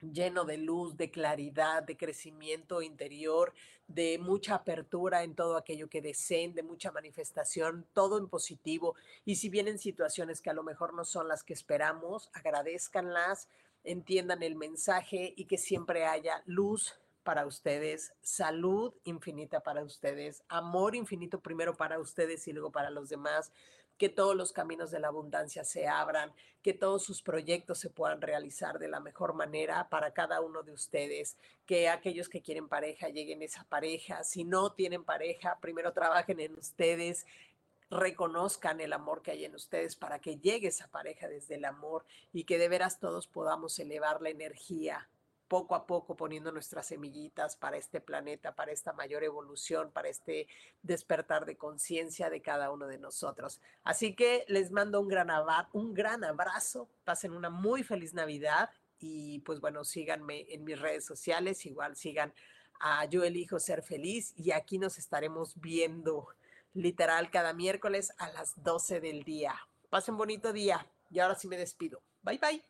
lleno de luz, de claridad, de crecimiento interior, de mucha apertura en todo aquello que deseen, de mucha manifestación, todo en positivo. Y si vienen situaciones que a lo mejor no son las que esperamos, agradezcanlas, entiendan el mensaje y que siempre haya luz para ustedes, salud infinita para ustedes, amor infinito primero para ustedes y luego para los demás, que todos los caminos de la abundancia se abran, que todos sus proyectos se puedan realizar de la mejor manera para cada uno de ustedes, que aquellos que quieren pareja lleguen a esa pareja, si no tienen pareja, primero trabajen en ustedes, reconozcan el amor que hay en ustedes para que llegue esa pareja desde el amor y que de veras todos podamos elevar la energía poco a poco poniendo nuestras semillitas para este planeta, para esta mayor evolución, para este despertar de conciencia de cada uno de nosotros. Así que les mando un gran, un gran abrazo, pasen una muy feliz Navidad y pues bueno, síganme en mis redes sociales, igual sigan a Yo Elijo Ser Feliz y aquí nos estaremos viendo literal cada miércoles a las 12 del día. Pasen bonito día y ahora sí me despido. Bye bye.